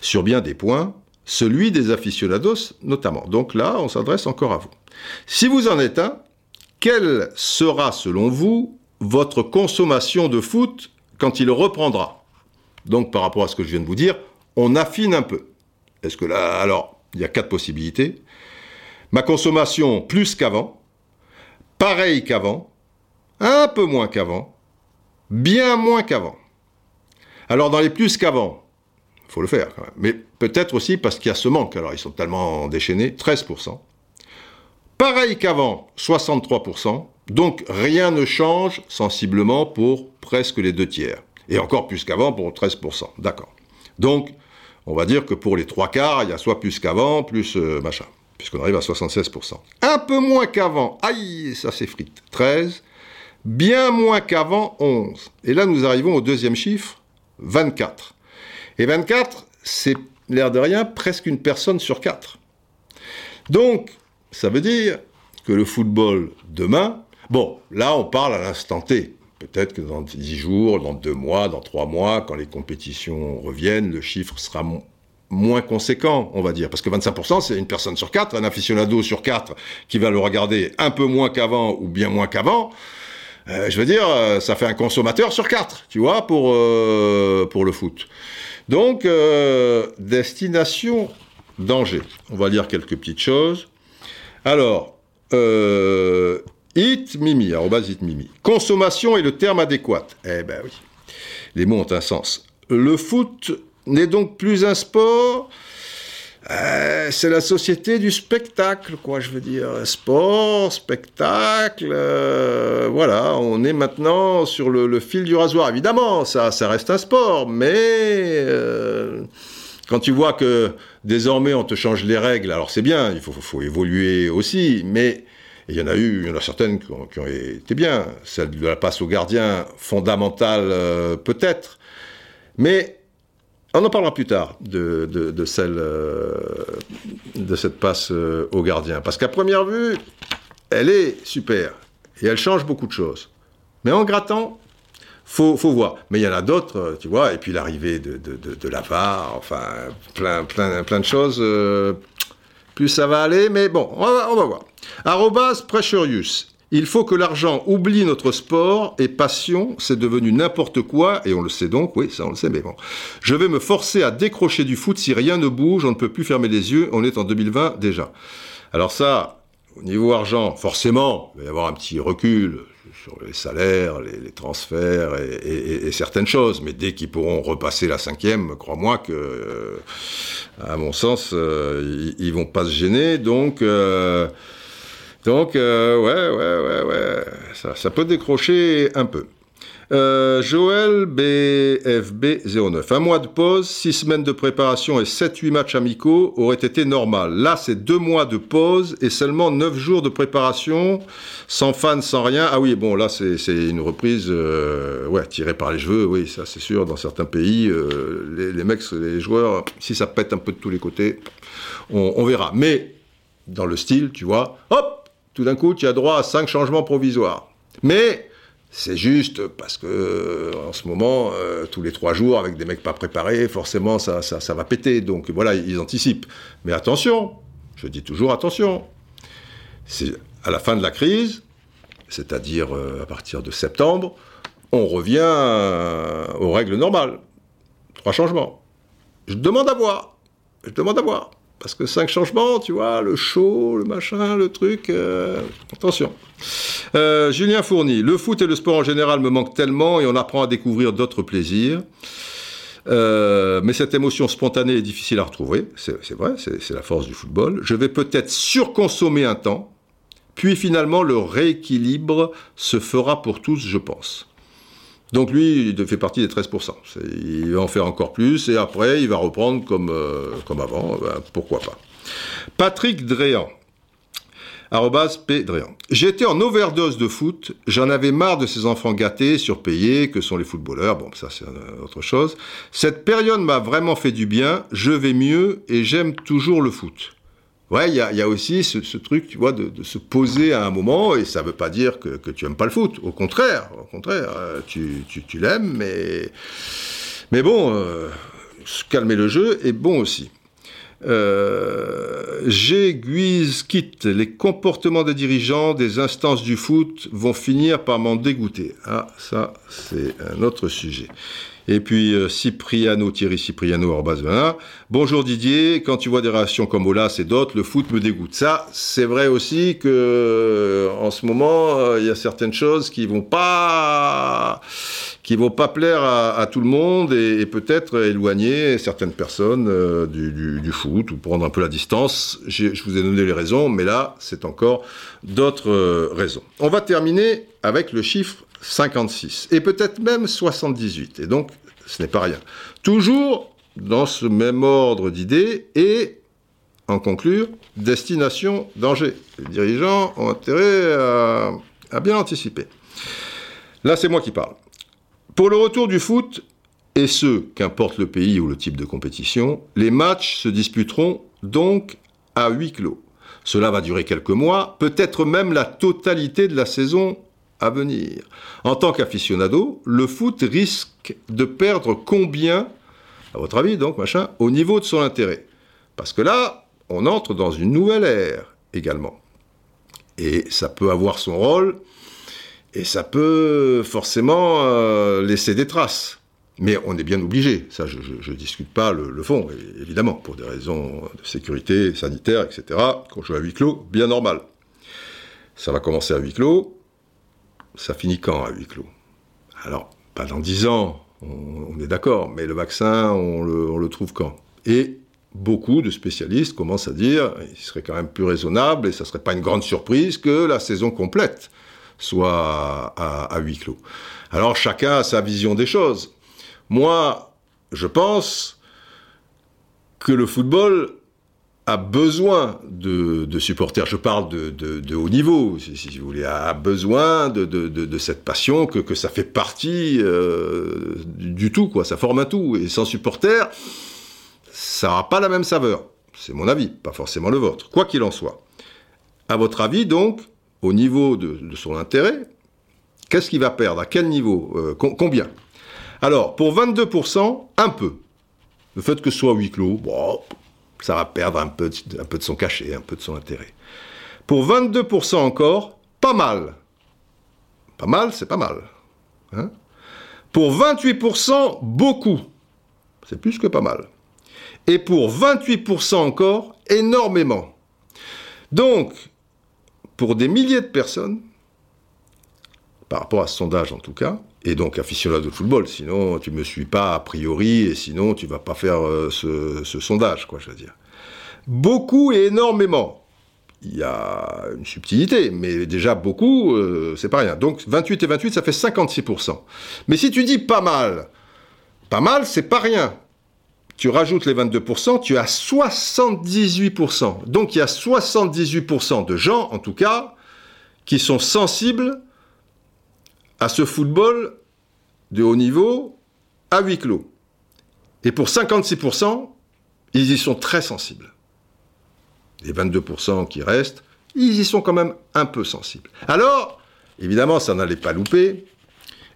Speaker 1: Sur bien des points, celui des aficionados notamment. Donc là, on s'adresse encore à vous. Si vous en êtes un, quelle sera selon vous votre consommation de foot quand il reprendra? Donc par rapport à ce que je viens de vous dire, on affine un peu. Est-ce que là, alors, il y a quatre possibilités? Ma consommation plus qu'avant, pareil qu'avant, un peu moins qu'avant, bien moins qu'avant. Alors dans les plus qu'avant, faut le faire quand même. Mais peut-être aussi parce qu'il y a ce manque. Alors ils sont tellement déchaînés, 13%. Pareil qu'avant, 63%. Donc rien ne change sensiblement pour presque les deux tiers. Et encore plus qu'avant pour 13%. D'accord. Donc, on va dire que pour les trois quarts, il y a soit plus qu'avant, plus euh, machin. Puisqu'on arrive à 76%. Un peu moins qu'avant. Aïe, ça s'effrite. 13. Bien moins qu'avant, 11. Et là, nous arrivons au deuxième chiffre, 24. Et 24, c'est l'air de rien, presque une personne sur quatre. Donc, ça veut dire que le football demain, bon, là on parle à l'instant T. Peut-être que dans 10 jours, dans 2 mois, dans 3 mois, quand les compétitions reviennent, le chiffre sera moins conséquent, on va dire. Parce que 25%, c'est une personne sur quatre, un aficionado sur quatre qui va le regarder un peu moins qu'avant ou bien moins qu'avant. Euh, je veux dire, euh, ça fait un consommateur sur quatre, tu vois, pour, euh, pour le foot. Donc, destination danger. On va lire quelques petites choses. Alors, Hit Mimi, Hit Mimi. Consommation est le terme adéquat. Eh ben oui, les mots ont un sens. Le foot n'est donc plus un sport. Euh, c'est la société du spectacle, quoi, je veux dire. Sport, spectacle, euh, voilà, on est maintenant sur le, fil du rasoir. Évidemment, ça, ça reste un sport, mais euh, quand tu vois que désormais on te change les règles, alors c'est bien, il faut, faut, évoluer aussi, mais il y en a eu, il y en a certaines qui ont, qui ont été bien. Celle de la passe au gardien, fondamentale peut-être, mais on en parlera plus tard de, celle, euh, de cette passe euh, au gardien. Parce qu'à première vue, elle est super. Et elle change beaucoup de choses. Mais en grattant, faut, faut voir. Mais il y en a d'autres, euh, tu vois. Et puis l'arrivée de, de, de, la VAR, enfin, plein, plein, plein de choses. plus ça va aller, mais bon, on va, on va voir. Arrobas Pressurius. Il faut que l'argent oublie notre sport et passion, c'est devenu n'importe quoi, et on le sait donc, oui, ça on le sait, mais bon. Je vais me forcer à décrocher du foot si rien ne bouge, on ne peut plus fermer les yeux, on est en 2020 déjà. Alors ça, au niveau argent, forcément, il va y avoir un petit recul sur les salaires, les, transferts et, certaines choses, mais dès qu'ils pourront repasser la cinquième, crois-moi que, euh, à mon sens, euh, ils, vont pas se gêner, donc... Euh, donc, euh, ouais, ouais, ouais, ouais, ça, peut décrocher un peu. Euh, Joël BFB09. Un mois de pause, six semaines de préparation et 7-8 matchs amicaux auraient été normal. Là, c'est deux mois de pause et seulement 9 jours de préparation, sans fans, sans rien. Ah oui, bon, là, c'est une reprise euh, ouais, tirée par les cheveux, oui, ça c'est sûr. Dans certains pays, les, mecs, les joueurs, si ça pète un peu de tous les côtés, on verra. Mais dans le style, tu vois, hop tout d'un coup, tu as droit à cinq changements provisoires. Mais c'est juste parce que euh, en ce moment, euh, tous les trois jours, avec des mecs pas préparés, forcément, ça, va péter. Donc voilà, ils anticipent. Mais attention, je dis toujours attention. À la fin de la crise, c'est-à-dire euh, à partir de septembre, on revient aux règles normales. Trois changements. Je demande à voir. Je demande à voir. Parce que cinq changements, tu vois, le show, le machin, le truc, euh, attention. Euh, Julien Fourny, le foot et le sport en général me manquent tellement et on apprend à découvrir d'autres plaisirs. Euh, mais cette émotion spontanée est difficile à retrouver, c'est vrai, c'est la force du football. Je vais peut-être surconsommer un temps, puis finalement le rééquilibre se fera pour tous, je pense. Donc lui, il fait partie des 13%. Il va en faire encore plus et après, il va reprendre comme, euh, comme avant. Ben, pourquoi pas. Patrick Dréan. P. Dréan. J'étais en overdose de foot. J'en avais marre de ces enfants gâtés, surpayés, que sont les footballeurs. Bon, ça, c'est autre chose. Cette période m'a vraiment fait du bien. Je vais mieux et j'aime toujours le foot. Ouais, il y a, aussi ce, truc, tu vois, de, se poser à un moment, et ça ne veut pas dire que, tu aimes pas le foot. Au contraire, au contraire, euh, tu, tu, l'aimes, mais, mais bon, euh, calmer le jeu est bon aussi. Euh, J'aiguise quitte. Les comportements des dirigeants, des instances du foot vont finir par m'en dégoûter. Ah, ça, c'est un autre sujet. Et puis euh, Cipriano, Thierry Cipriano, Orbas Bonjour Didier, quand tu vois des réactions comme Olas et d'autres, le foot me dégoûte. Ça, c'est vrai aussi que euh, en ce moment, euh, il y a certaines choses qui vont pas qui vont pas plaire à, tout le monde et, peut-être éloigner certaines personnes du, foot ou prendre un peu la distance. Je vous ai donné les raisons, mais là, c'est encore d'autres raisons. On va terminer avec le chiffre 56 et peut-être même 78. Et donc, ce n'est pas rien. Toujours dans ce même ordre d'idées et, en conclure, destination danger. Les dirigeants ont intérêt à, bien anticiper. Là, c'est moi qui parle. Pour le retour du foot, et ce, qu'importe le pays ou le type de compétition, les matchs se disputeront donc à huis clos. Cela va durer quelques mois, peut-être même la totalité de la saison à venir. En tant qu'aficionado, le foot risque de perdre combien à votre avis, donc, machin, au niveau de son intérêt? Parce que là, on entre dans une nouvelle ère également. Et ça peut avoir son rôle, et ça peut forcément euh, laisser des traces. Mais on est bien obligé, ça je ne discute pas le, fond, évidemment, pour des raisons de sécurité sanitaire, etc. Quand je joue à huis clos, bien normal. Ça va commencer à huis clos, ça finit quand à huis clos? Alors, pas dans 10 ans, on, est d'accord, mais le vaccin, on le, trouve quand? Et beaucoup de spécialistes commencent à dire, il serait quand même plus raisonnable, et ça serait pas une grande surprise, que la saison complète soit à, huis clos. Alors chacun a sa vision des choses. Moi, je pense que le football a besoin de, supporters. Je parle de, haut niveau, si, vous voulez, a besoin de, cette passion, que, ça fait partie euh, du tout, quoi. Ça forme un tout. Et sans supporters, ça n'aura pas la même saveur. C'est mon avis, pas forcément le vôtre. Quoi qu'il en soit. À votre avis, donc, au niveau de, son intérêt, qu'est-ce qu'il va perdre? À quel niveau? Euh, Combien? Alors, pour 22%, un peu. Le fait que ce soit huis clos, ça va perdre un peu, de, son cachet, un peu de son intérêt. Pour 22% encore, pas mal. Pas mal, c'est pas mal. Hein pour 28%, beaucoup. C'est plus que pas mal. Et pour 28% encore, énormément. Donc, pour des milliers de personnes, par rapport à ce sondage en tout cas, et donc aficionado de football, sinon tu me suis pas a priori, et sinon tu vas pas faire euh, ce, sondage, quoi, je veux dire. Beaucoup et énormément. Il y a une subtilité, mais déjà beaucoup, euh, c'est pas rien. Donc 28 et 28, ça fait 56%. Mais si tu dis pas mal, pas mal, c'est pas rien. Tu rajoutes les 22%, tu as 78%. Donc il y a 78% de gens, en tout cas, qui sont sensibles à ce football de haut niveau à huis clos. Et pour 56%, ils y sont très sensibles. Les 22% qui restent, ils y sont quand même un peu sensibles. Alors, évidemment, ça n'allait pas louper.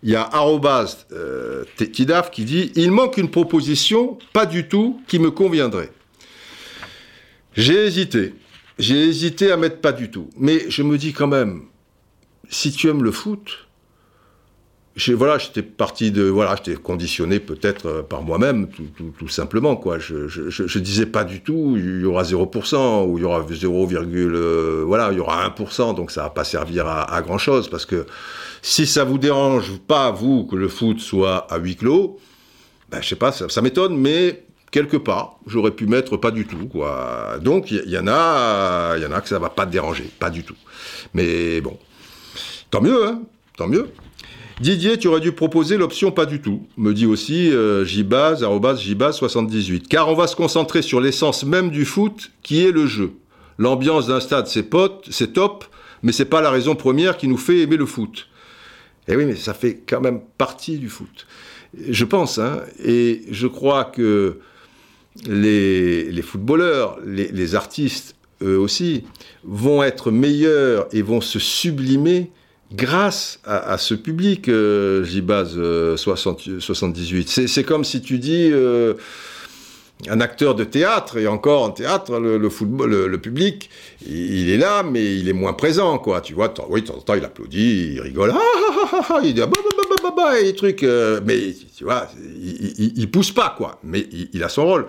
Speaker 1: Il y a arrobas euh, Tidaf qui dit Il manque une proposition, pas du tout, qui me conviendrait. J'ai hésité. J'ai hésité à mettre pas du tout. Mais je me dis quand même, si tu aimes le foot, voilà, j'étais parti de, voilà, j'étais conditionné peut-être euh, par moi-même, tout, simplement, quoi. Je, je, disais pas du tout, il y aura 0%, ou il y aura 0, euh, voilà, il y aura 1%, donc ça va pas servir à, grand chose, parce que si ça vous dérange pas, vous, que le foot soit à huis clos, ben, je sais pas, ça, m'étonne, mais quelque part, j'aurais pu mettre pas du tout, quoi. Donc, il y, en a, il y en a que ça va pas te déranger, pas du tout. Mais bon, tant mieux, hein, tant mieux. Didier, tu aurais dû proposer l'option pas du tout, me dit aussi euh, Jibaz, 78 Car on va se concentrer sur l'essence même du foot, qui est le jeu. L'ambiance d'un stade, c'est c'est top, mais c'est pas la raison première qui nous fait aimer le foot. Eh oui, mais ça fait quand même partie du foot. Je pense, hein, et je crois que les, footballeurs, les, les artistes, eux aussi, vont être meilleurs et vont se sublimer grâce à, ce public, euh, j'y base 78. C'est comme si tu dis euh, un acteur de théâtre, et encore en théâtre, le, football, le, public, il, est là, mais il est moins présent. Tu vois, oui, de temps en temps, il applaudit, il rigole, ah, ah, ah, ah bah, et trucs, euh, mais tu vois, il, pousse pas, quoi. Mais il, a son rôle.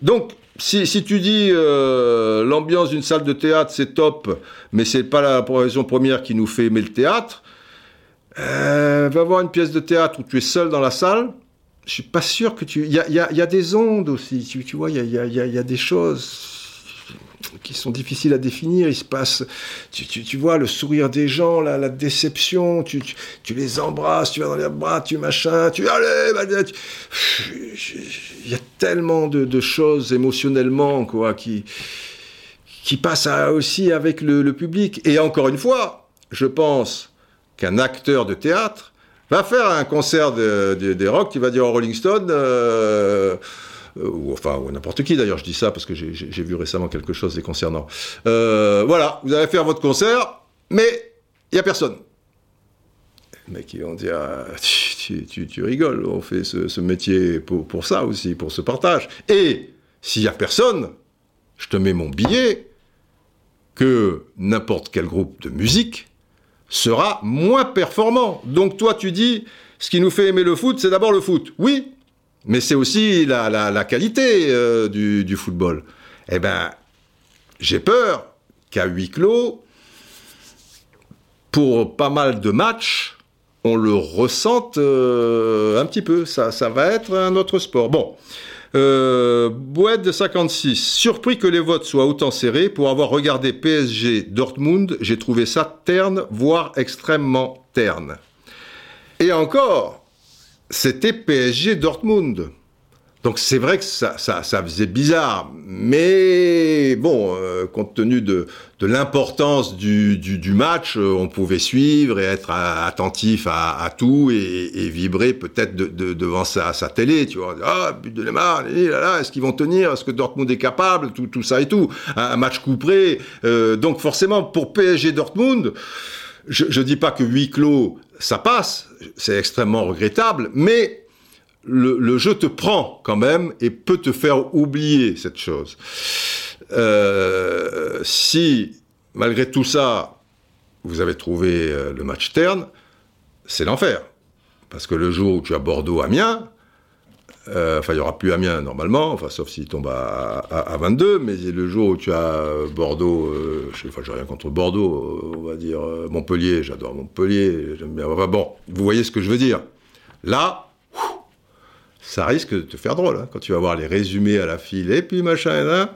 Speaker 1: Donc, si, tu dis euh, l'ambiance d'une salle de théâtre c'est top, mais c'est pas la raison première qui nous fait aimer le théâtre, euh, va voir une pièce de théâtre où tu es seul dans la salle. Je suis pas sûr que tu. Il y a, des ondes aussi. Tu, vois, il y a, des choses qui sont difficiles à définir. Il se passe, tu, vois, le sourire des gens, la, la déception, tu, les embrasses, tu vas dans les bras, tu machin, tu allez, bah, il y a tellement de, choses émotionnellement, quoi, qui, qui passent aussi avec le, public. Et encore une fois, je pense qu'un acteur de théâtre va faire un concert des rock, qui va dire au Rolling Stone, euh, ou enfin ou n'importe qui d'ailleurs, je dis ça parce que j'ai vu récemment quelque chose les concernant. Euh, voilà, vous allez faire votre concert, mais il y a personne. Les mecs vont dire, tu, tu, rigoles, on fait ce, métier pour, pour, ça aussi, pour ce partage. Et s'il n'y a personne, je te mets mon billet que n'importe quel groupe de musique sera moins performant. Donc toi, tu dis, ce qui nous fait aimer le foot, c'est d'abord le foot. Oui, mais c'est aussi la, qualité euh, du, football. Eh ben, j'ai peur qu'à huis clos, pour pas mal de matchs, on le ressente euh, un petit peu. Ça, ça va être un autre sport. Bon. Euh, de 56. Surpris que les votes soient autant serrés. Pour avoir regardé PSG Dortmund, j'ai trouvé ça terne, voire extrêmement terne. Et encore, c'était PSG Dortmund. Donc c'est vrai que ça, ça, faisait bizarre, mais bon, euh, compte tenu de, de l'importance du, du, match, euh, on pouvait suivre et être attentif à, à tout et, et vibrer peut-être de, de, devant sa, sa, télé, tu vois. Ah, but de Neymar, là, là, est-ce qu'ils vont tenir? Est-ce que Dortmund est capable? Tout, tout ça et tout. Un, match couperé. Euh, donc forcément, pour PSG Dortmund, je ne dis pas que huis clos, ça passe, c'est extrêmement regrettable, mais le, jeu te prend quand même et peut te faire oublier cette chose. Euh, si, malgré tout ça, vous avez trouvé euh, le match terne, c'est l'enfer. Parce que le jour où tu as Bordeaux-Amiens, euh, enfin, il n'y aura plus Amiens normalement, enfin, sauf s'il tombe à, à, 22, mais le jour où tu as Bordeaux, je n'ai rien contre Bordeaux, on va dire Montpellier, j'adore Montpellier, j'aime bien. Enfin, bon, vous voyez ce que je veux dire. Là, ça risque de te faire drôle hein, quand tu vas voir les résumés à la file et puis machin.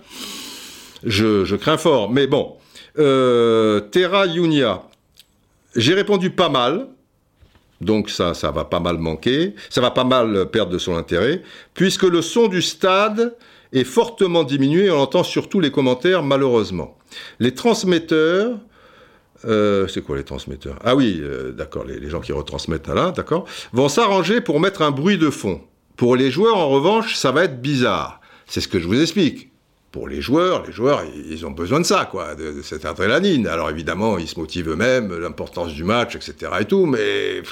Speaker 1: Je, crains fort. Mais bon, euh, Terra Yunia, j'ai répondu pas mal. Donc ça, ça va pas mal manquer, ça va pas mal perdre de son intérêt, puisque le son du stade est fortement diminué, on entend surtout les commentaires malheureusement. Les transmetteurs, euh, c'est quoi les transmetteurs? Ah oui, euh, d'accord, les, les, gens qui retransmettent là, d'accord, vont s'arranger pour mettre un bruit de fond. Pour les joueurs, en revanche, ça va être bizarre. C'est ce que je vous explique. Pour les joueurs, les joueurs, ils ont besoin de ça, quoi, de, cette adrénaline. Alors évidemment, ils se motivent eux-mêmes, l'importance du match, etc. et tout, mais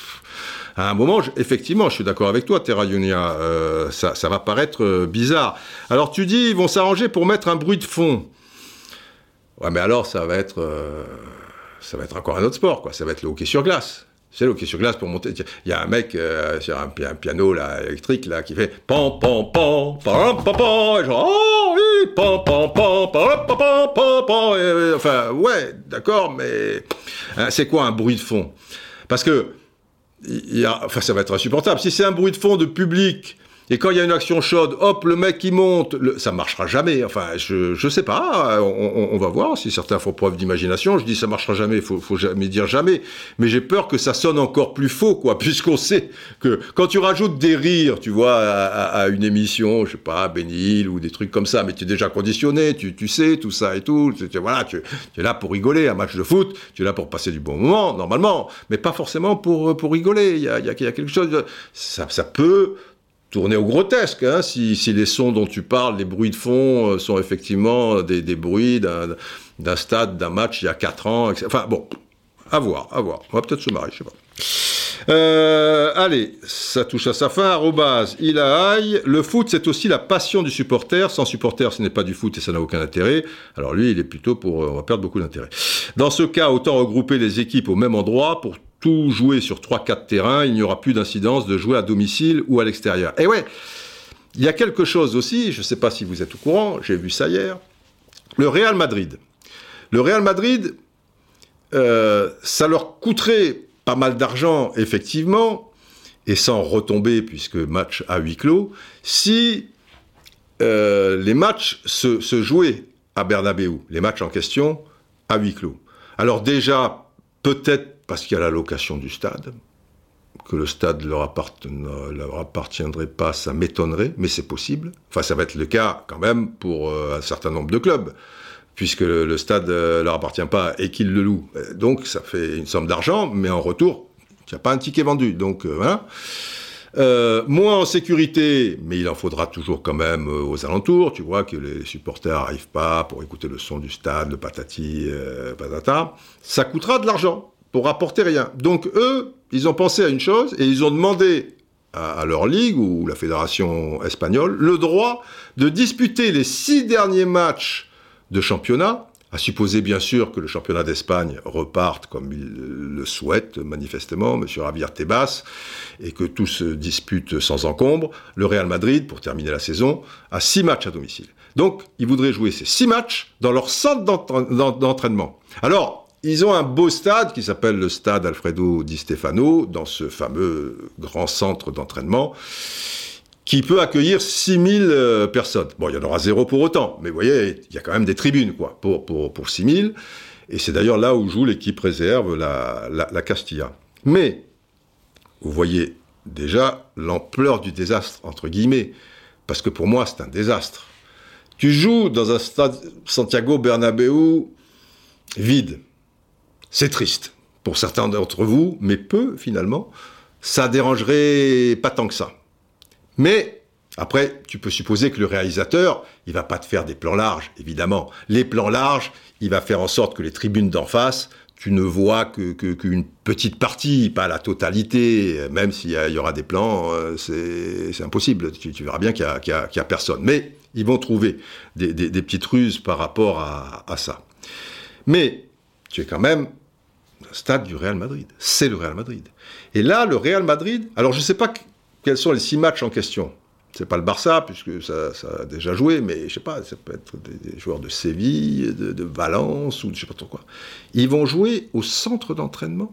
Speaker 1: à un moment, effectivement, je suis d'accord avec toi, Terra Junia, euh, ça, va paraître euh, bizarre. Alors tu dis, ils vont s'arranger pour mettre un bruit de fond. Ouais, mais alors ça va être, euh, ça va être encore un autre sport, quoi. Ça va être le hockey sur glace. C'est le hockey sur glace pour monter. Il y a un mec sur un, piano électrique là, qui fait pam pam pam pam pam pam et genre oh enfin ouais d'accord mais hein, c'est quoi un bruit de fond? Parce que enfin ça va être insupportable. Si c'est un bruit de fond de public et quand il y a une action chaude, hop, le mec qui monte, le, ça marchera jamais. Enfin, je, je sais pas, on, on, va voir si certains font preuve d'imagination. Je dis ça marchera jamais, faut, faut jamais dire jamais. Mais j'ai peur que ça sonne encore plus faux, quoi, puisqu'on sait que quand tu rajoutes des rires, tu vois, à, à, une émission, je sais pas, Bénil ou des trucs comme ça, mais tu es déjà conditionné, tu, tu sais, tout ça et tout. Tu, voilà, tu, tu, es là pour rigoler, un match de foot, tu es là pour passer du bon moment, normalement, mais pas forcément pour, pour rigoler. Il y a, il y a quelque chose, ça, ça peut tourner au grotesque, hein, si, les sons dont tu parles, les bruits de fond, euh, sont effectivement des, des bruits d'un stade, d'un match il y a 4 ans, etc. Enfin bon, à voir, à voir. On va peut-être se marier, je sais pas. Euh, allez, ça touche à sa fin. Arrobase, il a aille. Le foot, c'est aussi la passion du supporter. Sans supporter, ce n'est pas du foot et ça n'a aucun intérêt. Alors lui, il est plutôt pour... Euh, on va perdre beaucoup d'intérêt. Dans ce cas, autant regrouper les équipes au même endroit pour tout jouer sur 3-4 terrains, il n'y aura plus d'incidence de jouer à domicile ou à l'extérieur. Et ouais, il y a quelque chose aussi, je ne sais pas si vous êtes au courant, j'ai vu ça hier, le Real Madrid. Le Real Madrid, euh, ça leur coûterait pas mal d'argent, effectivement, et sans retomber, puisque match à huis clos, si euh, les matchs se, se jouaient à Bernabeu, les matchs en question, à huis clos. Alors déjà, peut-être parce qu'il y a la location du stade, que le stade leur, leur appartiendrait pas, ça m'étonnerait, mais c'est possible. Enfin, ça va être le cas quand même pour euh, un certain nombre de clubs, puisque le, stade euh, leur appartient pas et qu'ils le louent. Donc, ça fait une somme d'argent, mais en retour, il n'y a pas un ticket vendu. Donc, euh, voilà. moins en sécurité, mais il en faudra toujours quand même aux alentours. Tu vois que les supporters n'arrivent pas pour écouter le son du stade, le patati, patata. Ça coûtera de l'argent pour rapporter rien. Donc eux, ils ont pensé à une chose et ils ont demandé à, leur ligue ou la fédération espagnole le droit de disputer les six derniers matchs de championnat, à supposer bien sûr que le championnat d'Espagne reparte comme il le souhaite manifestement, M. Javier Tebas, et que tout se dispute sans encombre, le Real Madrid, pour terminer la saison, a six matchs à domicile. Donc, ils voudraient jouer ces six matchs dans leur centre d'entraînement. Alors, ils ont un beau stade qui s'appelle le stade Alfredo Di Stefano, dans ce fameux grand centre d'entraînement, qui peut accueillir 6000 euh, personnes. Bon, il y en aura zéro pour autant, mais vous voyez, il y a quand même des tribunes, quoi, pour, pour, pour 6000. Et c'est d'ailleurs là où joue l'équipe réserve, la, la Castilla. Mais, vous voyez déjà l'ampleur du désastre, entre guillemets, parce que pour moi, c'est un désastre. Tu joues dans un stade Santiago Bernabéu vide. C'est triste pour certains d'entre vous, mais peu finalement. Ça dérangerait pas tant que ça. Mais après, tu peux supposer que le réalisateur, il va pas te faire des plans larges, évidemment. Les plans larges, il va faire en sorte que les tribunes d'en face, tu ne vois que qu'une petite partie, pas la totalité. Même s'il y, aura des plans, euh, c'est impossible. Tu, verras bien qu'il n'y a, personne. Mais ils vont trouver des, petites ruses par rapport à, à ça. Mais tu es quand même stade du Real Madrid. C'est le Real Madrid. Et là, le Real Madrid, alors je ne sais pas quels sont les six matchs en question. C'est pas le Barça, puisque ça, a déjà joué, mais je sais pas, ça peut être des, joueurs de Séville, de, Valence, ou de je sais pas trop quoi. Ils vont jouer au centre d'entraînement.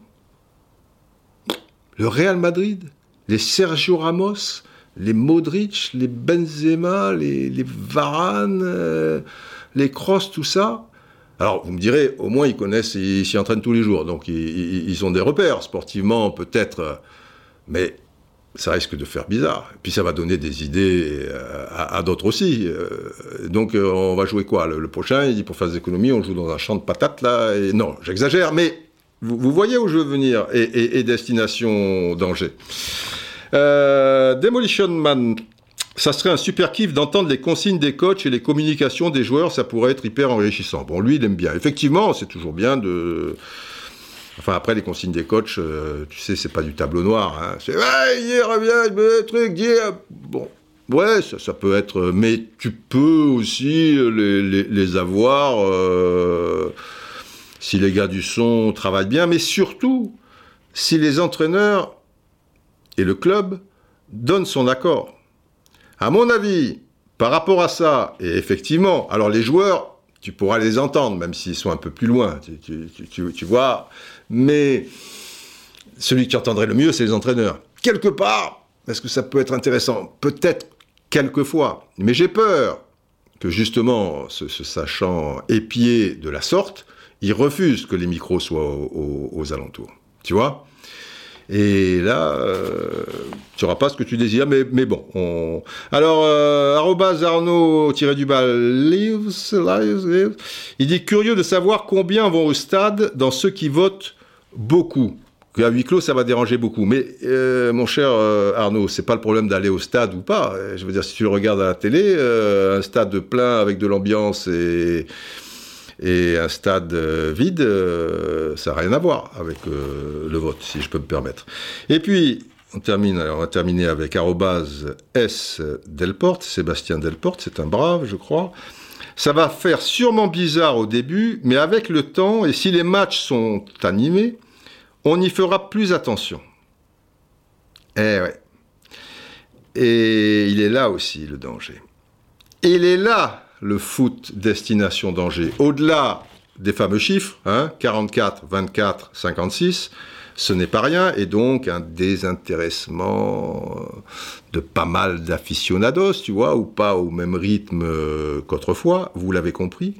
Speaker 1: Le Real Madrid, les Sergio Ramos, les Modric, les Benzema, les, les Varane, euh, les Kroos, tout ça, alors, vous me direz, au moins, ils connaissent, ils s'y entraînent tous les jours. Donc, ils, ont des repères, sportivement, peut-être. Euh, mais ça risque de faire bizarre. Puis, ça va donner des idées euh, à, d'autres aussi. Euh, donc, on va jouer quoi? Le, prochain, il dit, pour faire des économies, on joue dans un champ de patates, là. Non, j'exagère, mais vous, voyez où je veux venir. Et, et destination danger. Demolition Man ça serait un super kiff d'entendre les consignes des coachs et les communications des joueurs, ça pourrait être hyper enrichissant. Bon, lui, il aime bien. Effectivement, c'est toujours bien de... Enfin, après, les consignes des coachs, euh, tu sais, c'est pas du tableau noir. Hein. C'est, ouais, me truc, dit... Bon, ouais, ça, peut être... Mais tu peux aussi les, avoir euh, si les gars du son travaillent bien, mais surtout si les entraîneurs et le club donnent son accord. À mon avis, par rapport à ça, et effectivement, alors les joueurs, tu pourras les entendre, même s'ils sont un peu plus loin, tu, vois, mais celui qui entendrait le mieux, c'est les entraîneurs. Quelque part, est-ce que ça peut être intéressant? Peut-être quelquefois, mais j'ai peur que justement, se, sachant épier de la sorte, ils refusent que les micros soient aux alentours. Tu vois? Et là, euh, tu n'auras pas ce que tu désires, mais, mais bon. On... Alors, euh, Arnaud-du-bas, il dit curieux de savoir combien vont au stade dans ceux qui votent beaucoup. À huis clos, ça va déranger beaucoup. Mais euh, mon cher euh, Arnaud, c'est pas le problème d'aller au stade ou pas. Je veux dire, si tu le regardes à la télé, un stade plein avec de l'ambiance et et un stade euh, vide, euh, ça n'a rien à voir avec euh, le vote, si je peux me permettre. Et puis, on, termine, on va terminer avec S Delporte, Sébastien Delporte, c'est un brave, je crois. Ça va faire sûrement bizarre au début, mais avec le temps, et si les matchs sont animés, on y fera plus attention. Eh ouais. Et il est là aussi le danger. Il est là le foot destination danger, au-delà des fameux chiffres, 44, 24, 56, ce n'est pas rien, et donc un désintéressement de pas mal d'aficionados, tu vois, ou pas au même rythme euh, qu'autrefois, vous l'avez compris.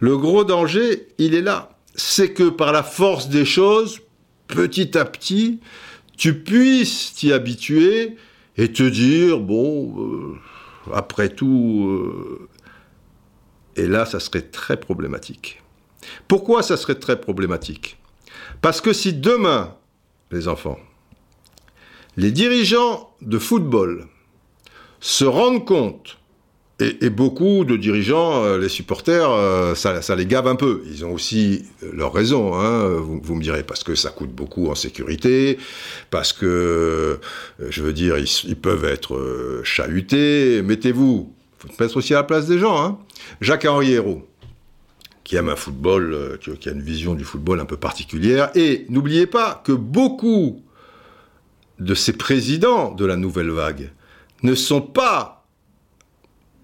Speaker 1: Le gros danger, il est là. C'est que par la force des choses, petit à petit, tu puisses t'y habituer et te dire, bon, euh, après tout, euh, et là, ça serait très problématique. Pourquoi ça serait très problématique? Parce que si demain, les enfants, les dirigeants de football se rendent compte et, beaucoup de dirigeants, euh, les supporters, euh, ça, les gave un peu. Ils ont aussi leur raison, hein, vous, me direz, parce que ça coûte beaucoup en sécurité, parce que, je veux dire, ils, peuvent être chahutés. Mettez-vous, faut mettre aussi à la place des gens. Hein. Jacques-Henri Hérault, qui aime un football, qui a une vision du football un peu particulière. Et n'oubliez pas que beaucoup de ces présidents de la nouvelle vague ne sont pas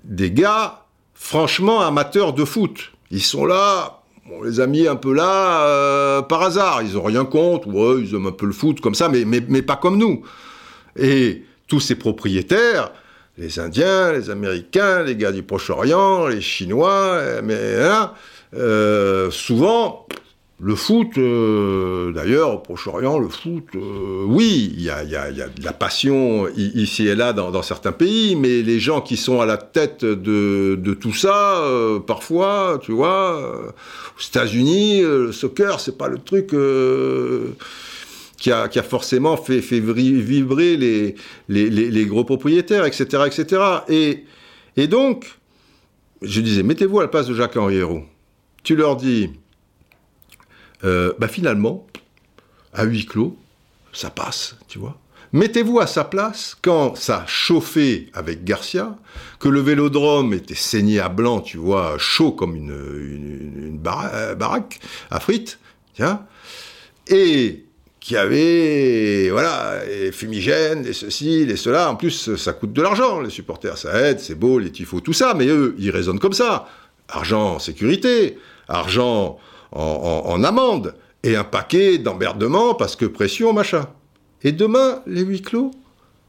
Speaker 1: des gars franchement amateurs de foot. Ils sont là, on les a mis un peu là euh, par hasard. Ils ont rien contre, ouais, ils aiment un peu le foot comme ça, mais pas comme nous. Et tous ces propriétaires, les Indiens, les Américains, les gars du Proche-Orient, les Chinois, mais hein, euh, souvent, le foot, euh, d'ailleurs, au Proche-Orient, le foot, euh, oui, il y a, de la passion ici et là dans, certains pays, mais les gens qui sont à la tête de, tout ça, parfois, tu vois, aux États-Unis, le soccer, c'est pas le truc qui a, forcément fait, vibrer les, gros propriétaires, etc., etc. Et, donc, je disais, mettez-vous à la place de Jacques-Henri tu leur dis, euh, bah finalement, à huis clos, ça passe, tu vois. Mettez-vous à sa place quand ça chauffait avec Garcia, que le vélodrome était saigné à blanc, tu vois, chaud comme une, baraque à frites, tiens, et qui avait, voilà, les fumigènes, les ceci, les cela. En plus, ça coûte de l'argent, les supporters, ça aide, c'est beau, les tifos, tout ça, mais eux, ils raisonnent comme ça. Argent, sécurité, argent en, amende et un paquet d'emmerdements parce que pression, machin. Et demain, les huis clos,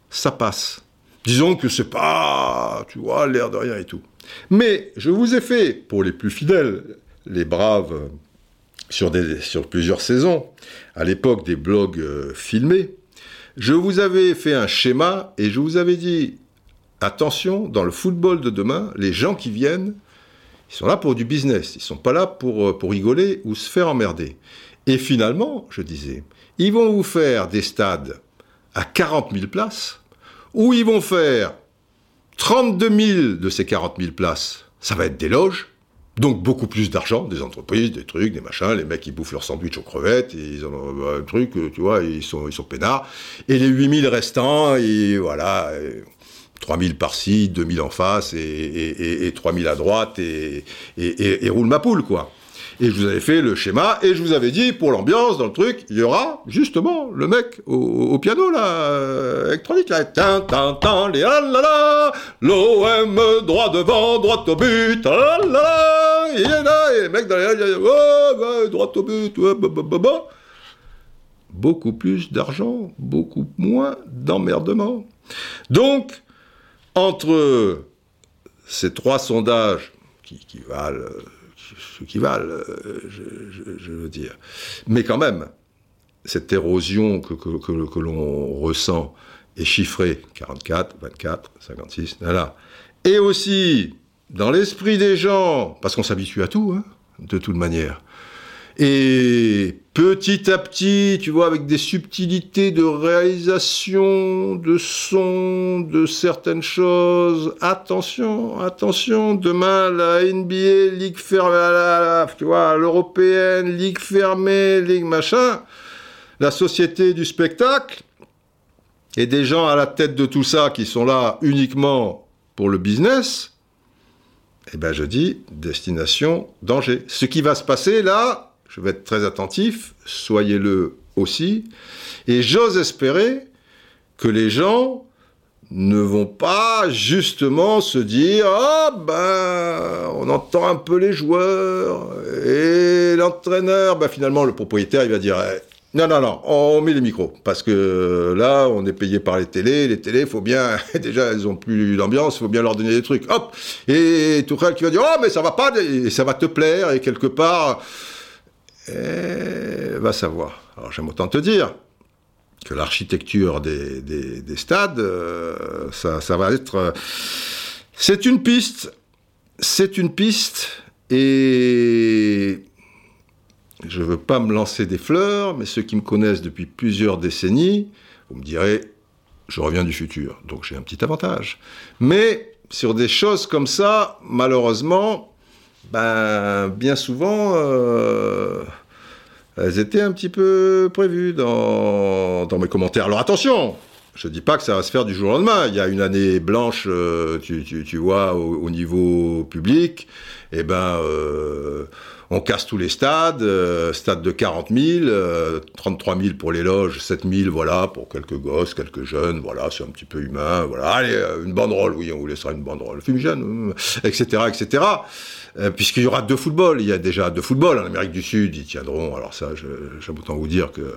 Speaker 1: ça passe. Disons que c'est pas, tu vois, l'air de rien et tout. Mais je vous ai fait, pour les plus fidèles, les braves, sur, plusieurs saisons, à l'époque des blogs euh, filmés, je vous avais fait un schéma et je vous avais dit, attention, dans le football de demain, les gens qui viennent, ils sont là pour du business, ils sont pas là pour, euh, pour rigoler ou se faire emmerder. Et finalement, je disais, ils vont vous faire des stades à 40 000 places, ou ils vont faire 32 000 de ces 40 000 places, ça va être des loges, donc beaucoup plus d'argent, des entreprises, des trucs, des machins, les mecs ils bouffent leur sandwich aux crevettes, et ils ont euh, un truc, tu vois, ils sont, ils sont peinards. Et les 8000 restants, et voilà, 3000 par-ci, 2000 en face, et, et, et, 3000 à droite, et, roule ma poule, quoi. Et je vous avais fait le schéma, et je vous avais dit, pour l'ambiance, dans le truc, il y aura, justement, le mec au, piano, là, euh, électronique, là, tin, tin, tin, les ah là là, l'OM droit devant, droit au but, ah là là, il est là, et les mecs dans les, oh, droit au but, bah, bah, bah, bah, Beaucoup plus d'argent, beaucoup moins d'emmerdement. Donc, entre ces trois sondages qui, valent ce qui valent, je, veux dire, mais quand même, cette érosion que, que, l'on ressent est chiffrée. 44, 24, 56, là, Et aussi, dans l'esprit des gens, parce qu'on s'habitue à tout, hein, de toute manière, et petit à petit, tu vois, avec des subtilités de réalisation, de son, de certaines choses, attention, attention, demain la NBA, Ligue fermée, tu vois, l'européenne, Ligue fermée, Ligue machin, la société du spectacle, et des gens à la tête de tout ça qui sont là uniquement pour le business, eh ben je dis destination danger. Ce qui va se passer là, je vais être très attentif, soyez-le aussi. Et j'ose espérer que les gens ne vont pas justement se dire ah ben on entend un peu les joueurs et l'entraîneur ben finalement le propriétaire il va dire eh, non non non on met les micros parce que là on est payé par les télés les télés faut bien déjà elles ont plus d'ambiance faut bien leur donner des trucs hop et Tourelle qui va dire oh mais ça va pas et ça va te plaire et quelque part et va savoir. Alors j'aime autant te dire que l'architecture des, stades, euh, ça, va être... Euh, c'est une piste, c'est une piste, et je ne veux pas me lancer des fleurs, mais ceux qui me connaissent depuis plusieurs décennies, vous me direz, je reviens du futur, donc j'ai un petit avantage. Mais sur des choses comme ça, malheureusement, ben, bien souvent, euh, elles étaient un petit peu prévues dans, dans mes commentaires. Alors attention, je dis pas que ça va se faire du jour au lendemain. Il y a une année blanche, euh, tu, tu, vois, au, au, niveau public. Eh ben, euh, on casse tous les stades. Stade de 40 000, 33 000 pour les loges, 7 000, voilà, pour quelques gosses, quelques jeunes. Voilà, c'est un petit peu humain. Voilà, allez, une banderole, oui, on vous laissera une banderole. Fumigène, etc., etc. Euh, puisqu'il y aura deux footballs. Il y a déjà deux footballs en Amérique du Sud. Ils tiendront. Alors ça, j'aime autant vous dire que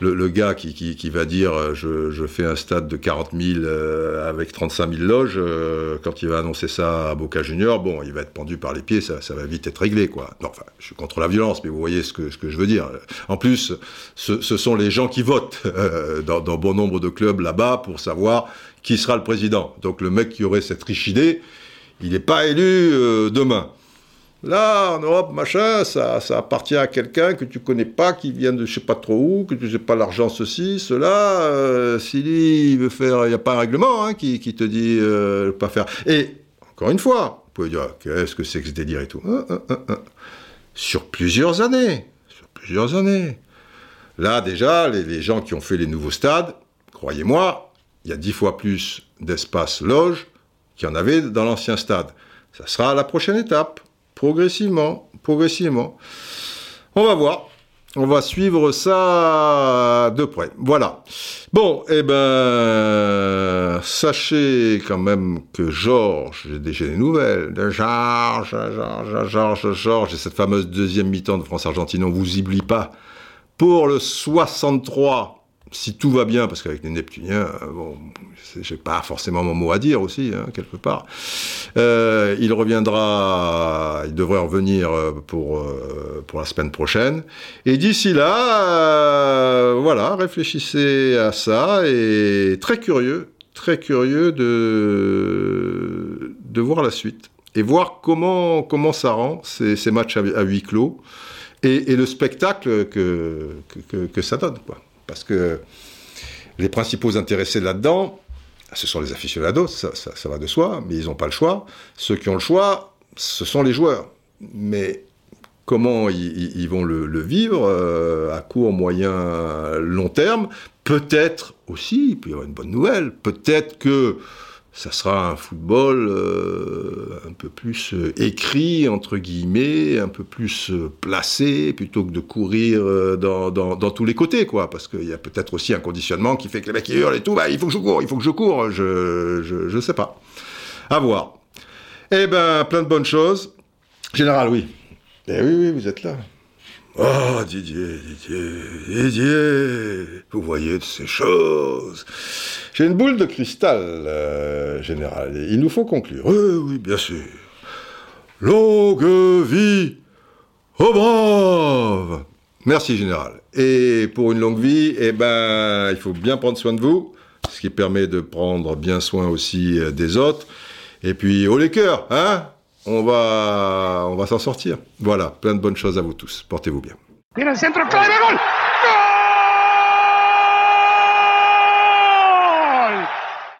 Speaker 1: le, le gars qui, qui, qui, va dire euh, je, je, fais un stade de 40 000 euh, avec 35 000 loges, quand il va annoncer ça à Boca Junior, bon, il va être pendu par les pieds. Ça, ça va vite être réglé, quoi. Non, enfin, je suis contre la violence, mais vous voyez ce que, ce que je veux dire. En plus, ce, ce sont les gens qui votent dans, dans bon nombre de clubs là-bas pour savoir qui sera le président. Donc le mec qui aurait cette riche idée, il n'est pas élu euh, demain. Là, en Europe, machin, ça, appartient à quelqu'un que tu connais pas, qui vient de je sais pas trop où, que tu sais pas l'argent, ceci, cela. Euh, veut faire, il n'y a pas un règlement hein, qui, te dit euh, pas faire. Et, encore une fois, vous pouvez dire, qu'est-ce que c'est que ce délire et tout hein, hein, Sur plusieurs années. Sur plusieurs années. Là, déjà, les, les gens qui ont fait les nouveaux stades, croyez-moi, il y a dix fois plus d'espace loge qu'il y en avait dans l'ancien stade. Ça sera la prochaine étape progressivement, progressivement. On va voir. On va suivre ça de près. Voilà. Bon, eh ben, sachez quand même que Georges, j'ai déjà des nouvelles de Georges, Georges, Georges, Georges, et cette fameuse deuxième mi-temps de France-Argentine, on vous oublie pas. Pour le 63, si tout va bien, parce qu'avec les Neptuniens, euh, bon, j'ai pas forcément mon mot à dire aussi, hein, quelque part. Euh, il reviendra, il devrait revenir euh, pour, pour la semaine prochaine. Et d'ici là, voilà, réfléchissez à ça et très curieux, très curieux de, de voir la suite et voir comment, comment ça rend ces, matchs à, huis clos et, et le spectacle que, que, que ça donne, quoi parce que les principaux intéressés là-dedans, ce sont les aficionados, ça, ça, va de soi, mais ils n'ont pas le choix. Ceux qui ont le choix, ce sont les joueurs. Mais comment ils, vont le, le vivre euh, à court, moyen, long terme? Peut-être aussi, il peut y avoir une bonne nouvelle, peut-être que ça sera un football euh, un peu plus euh, écrit, entre guillemets, un peu plus euh, placé, plutôt que de courir dans, dans, dans, tous les côtés, quoi. Parce qu'il y a peut-être aussi un conditionnement qui fait que les mecs hurlent et tout, bah, il faut que je cours, il faut que je cours, je, je, je sais pas. À voir. Eh ben, plein de bonnes choses. Général, oui. Eh oui, oui, vous êtes là. Oh, Didier, Didier, Didier, vous voyez de ces choses. J'ai une boule de cristal, euh, général. Il nous faut conclure. Oui, oui, bien sûr. Longue vie au brave Merci, général. Et pour une longue vie, eh ben, il faut bien prendre soin de vous, ce qui permet de prendre bien soin aussi euh, des autres. Et puis, au les cœurs, hein? On va, on va s'en sortir. Voilà, plein de bonnes choses à vous tous. Portez-vous bien.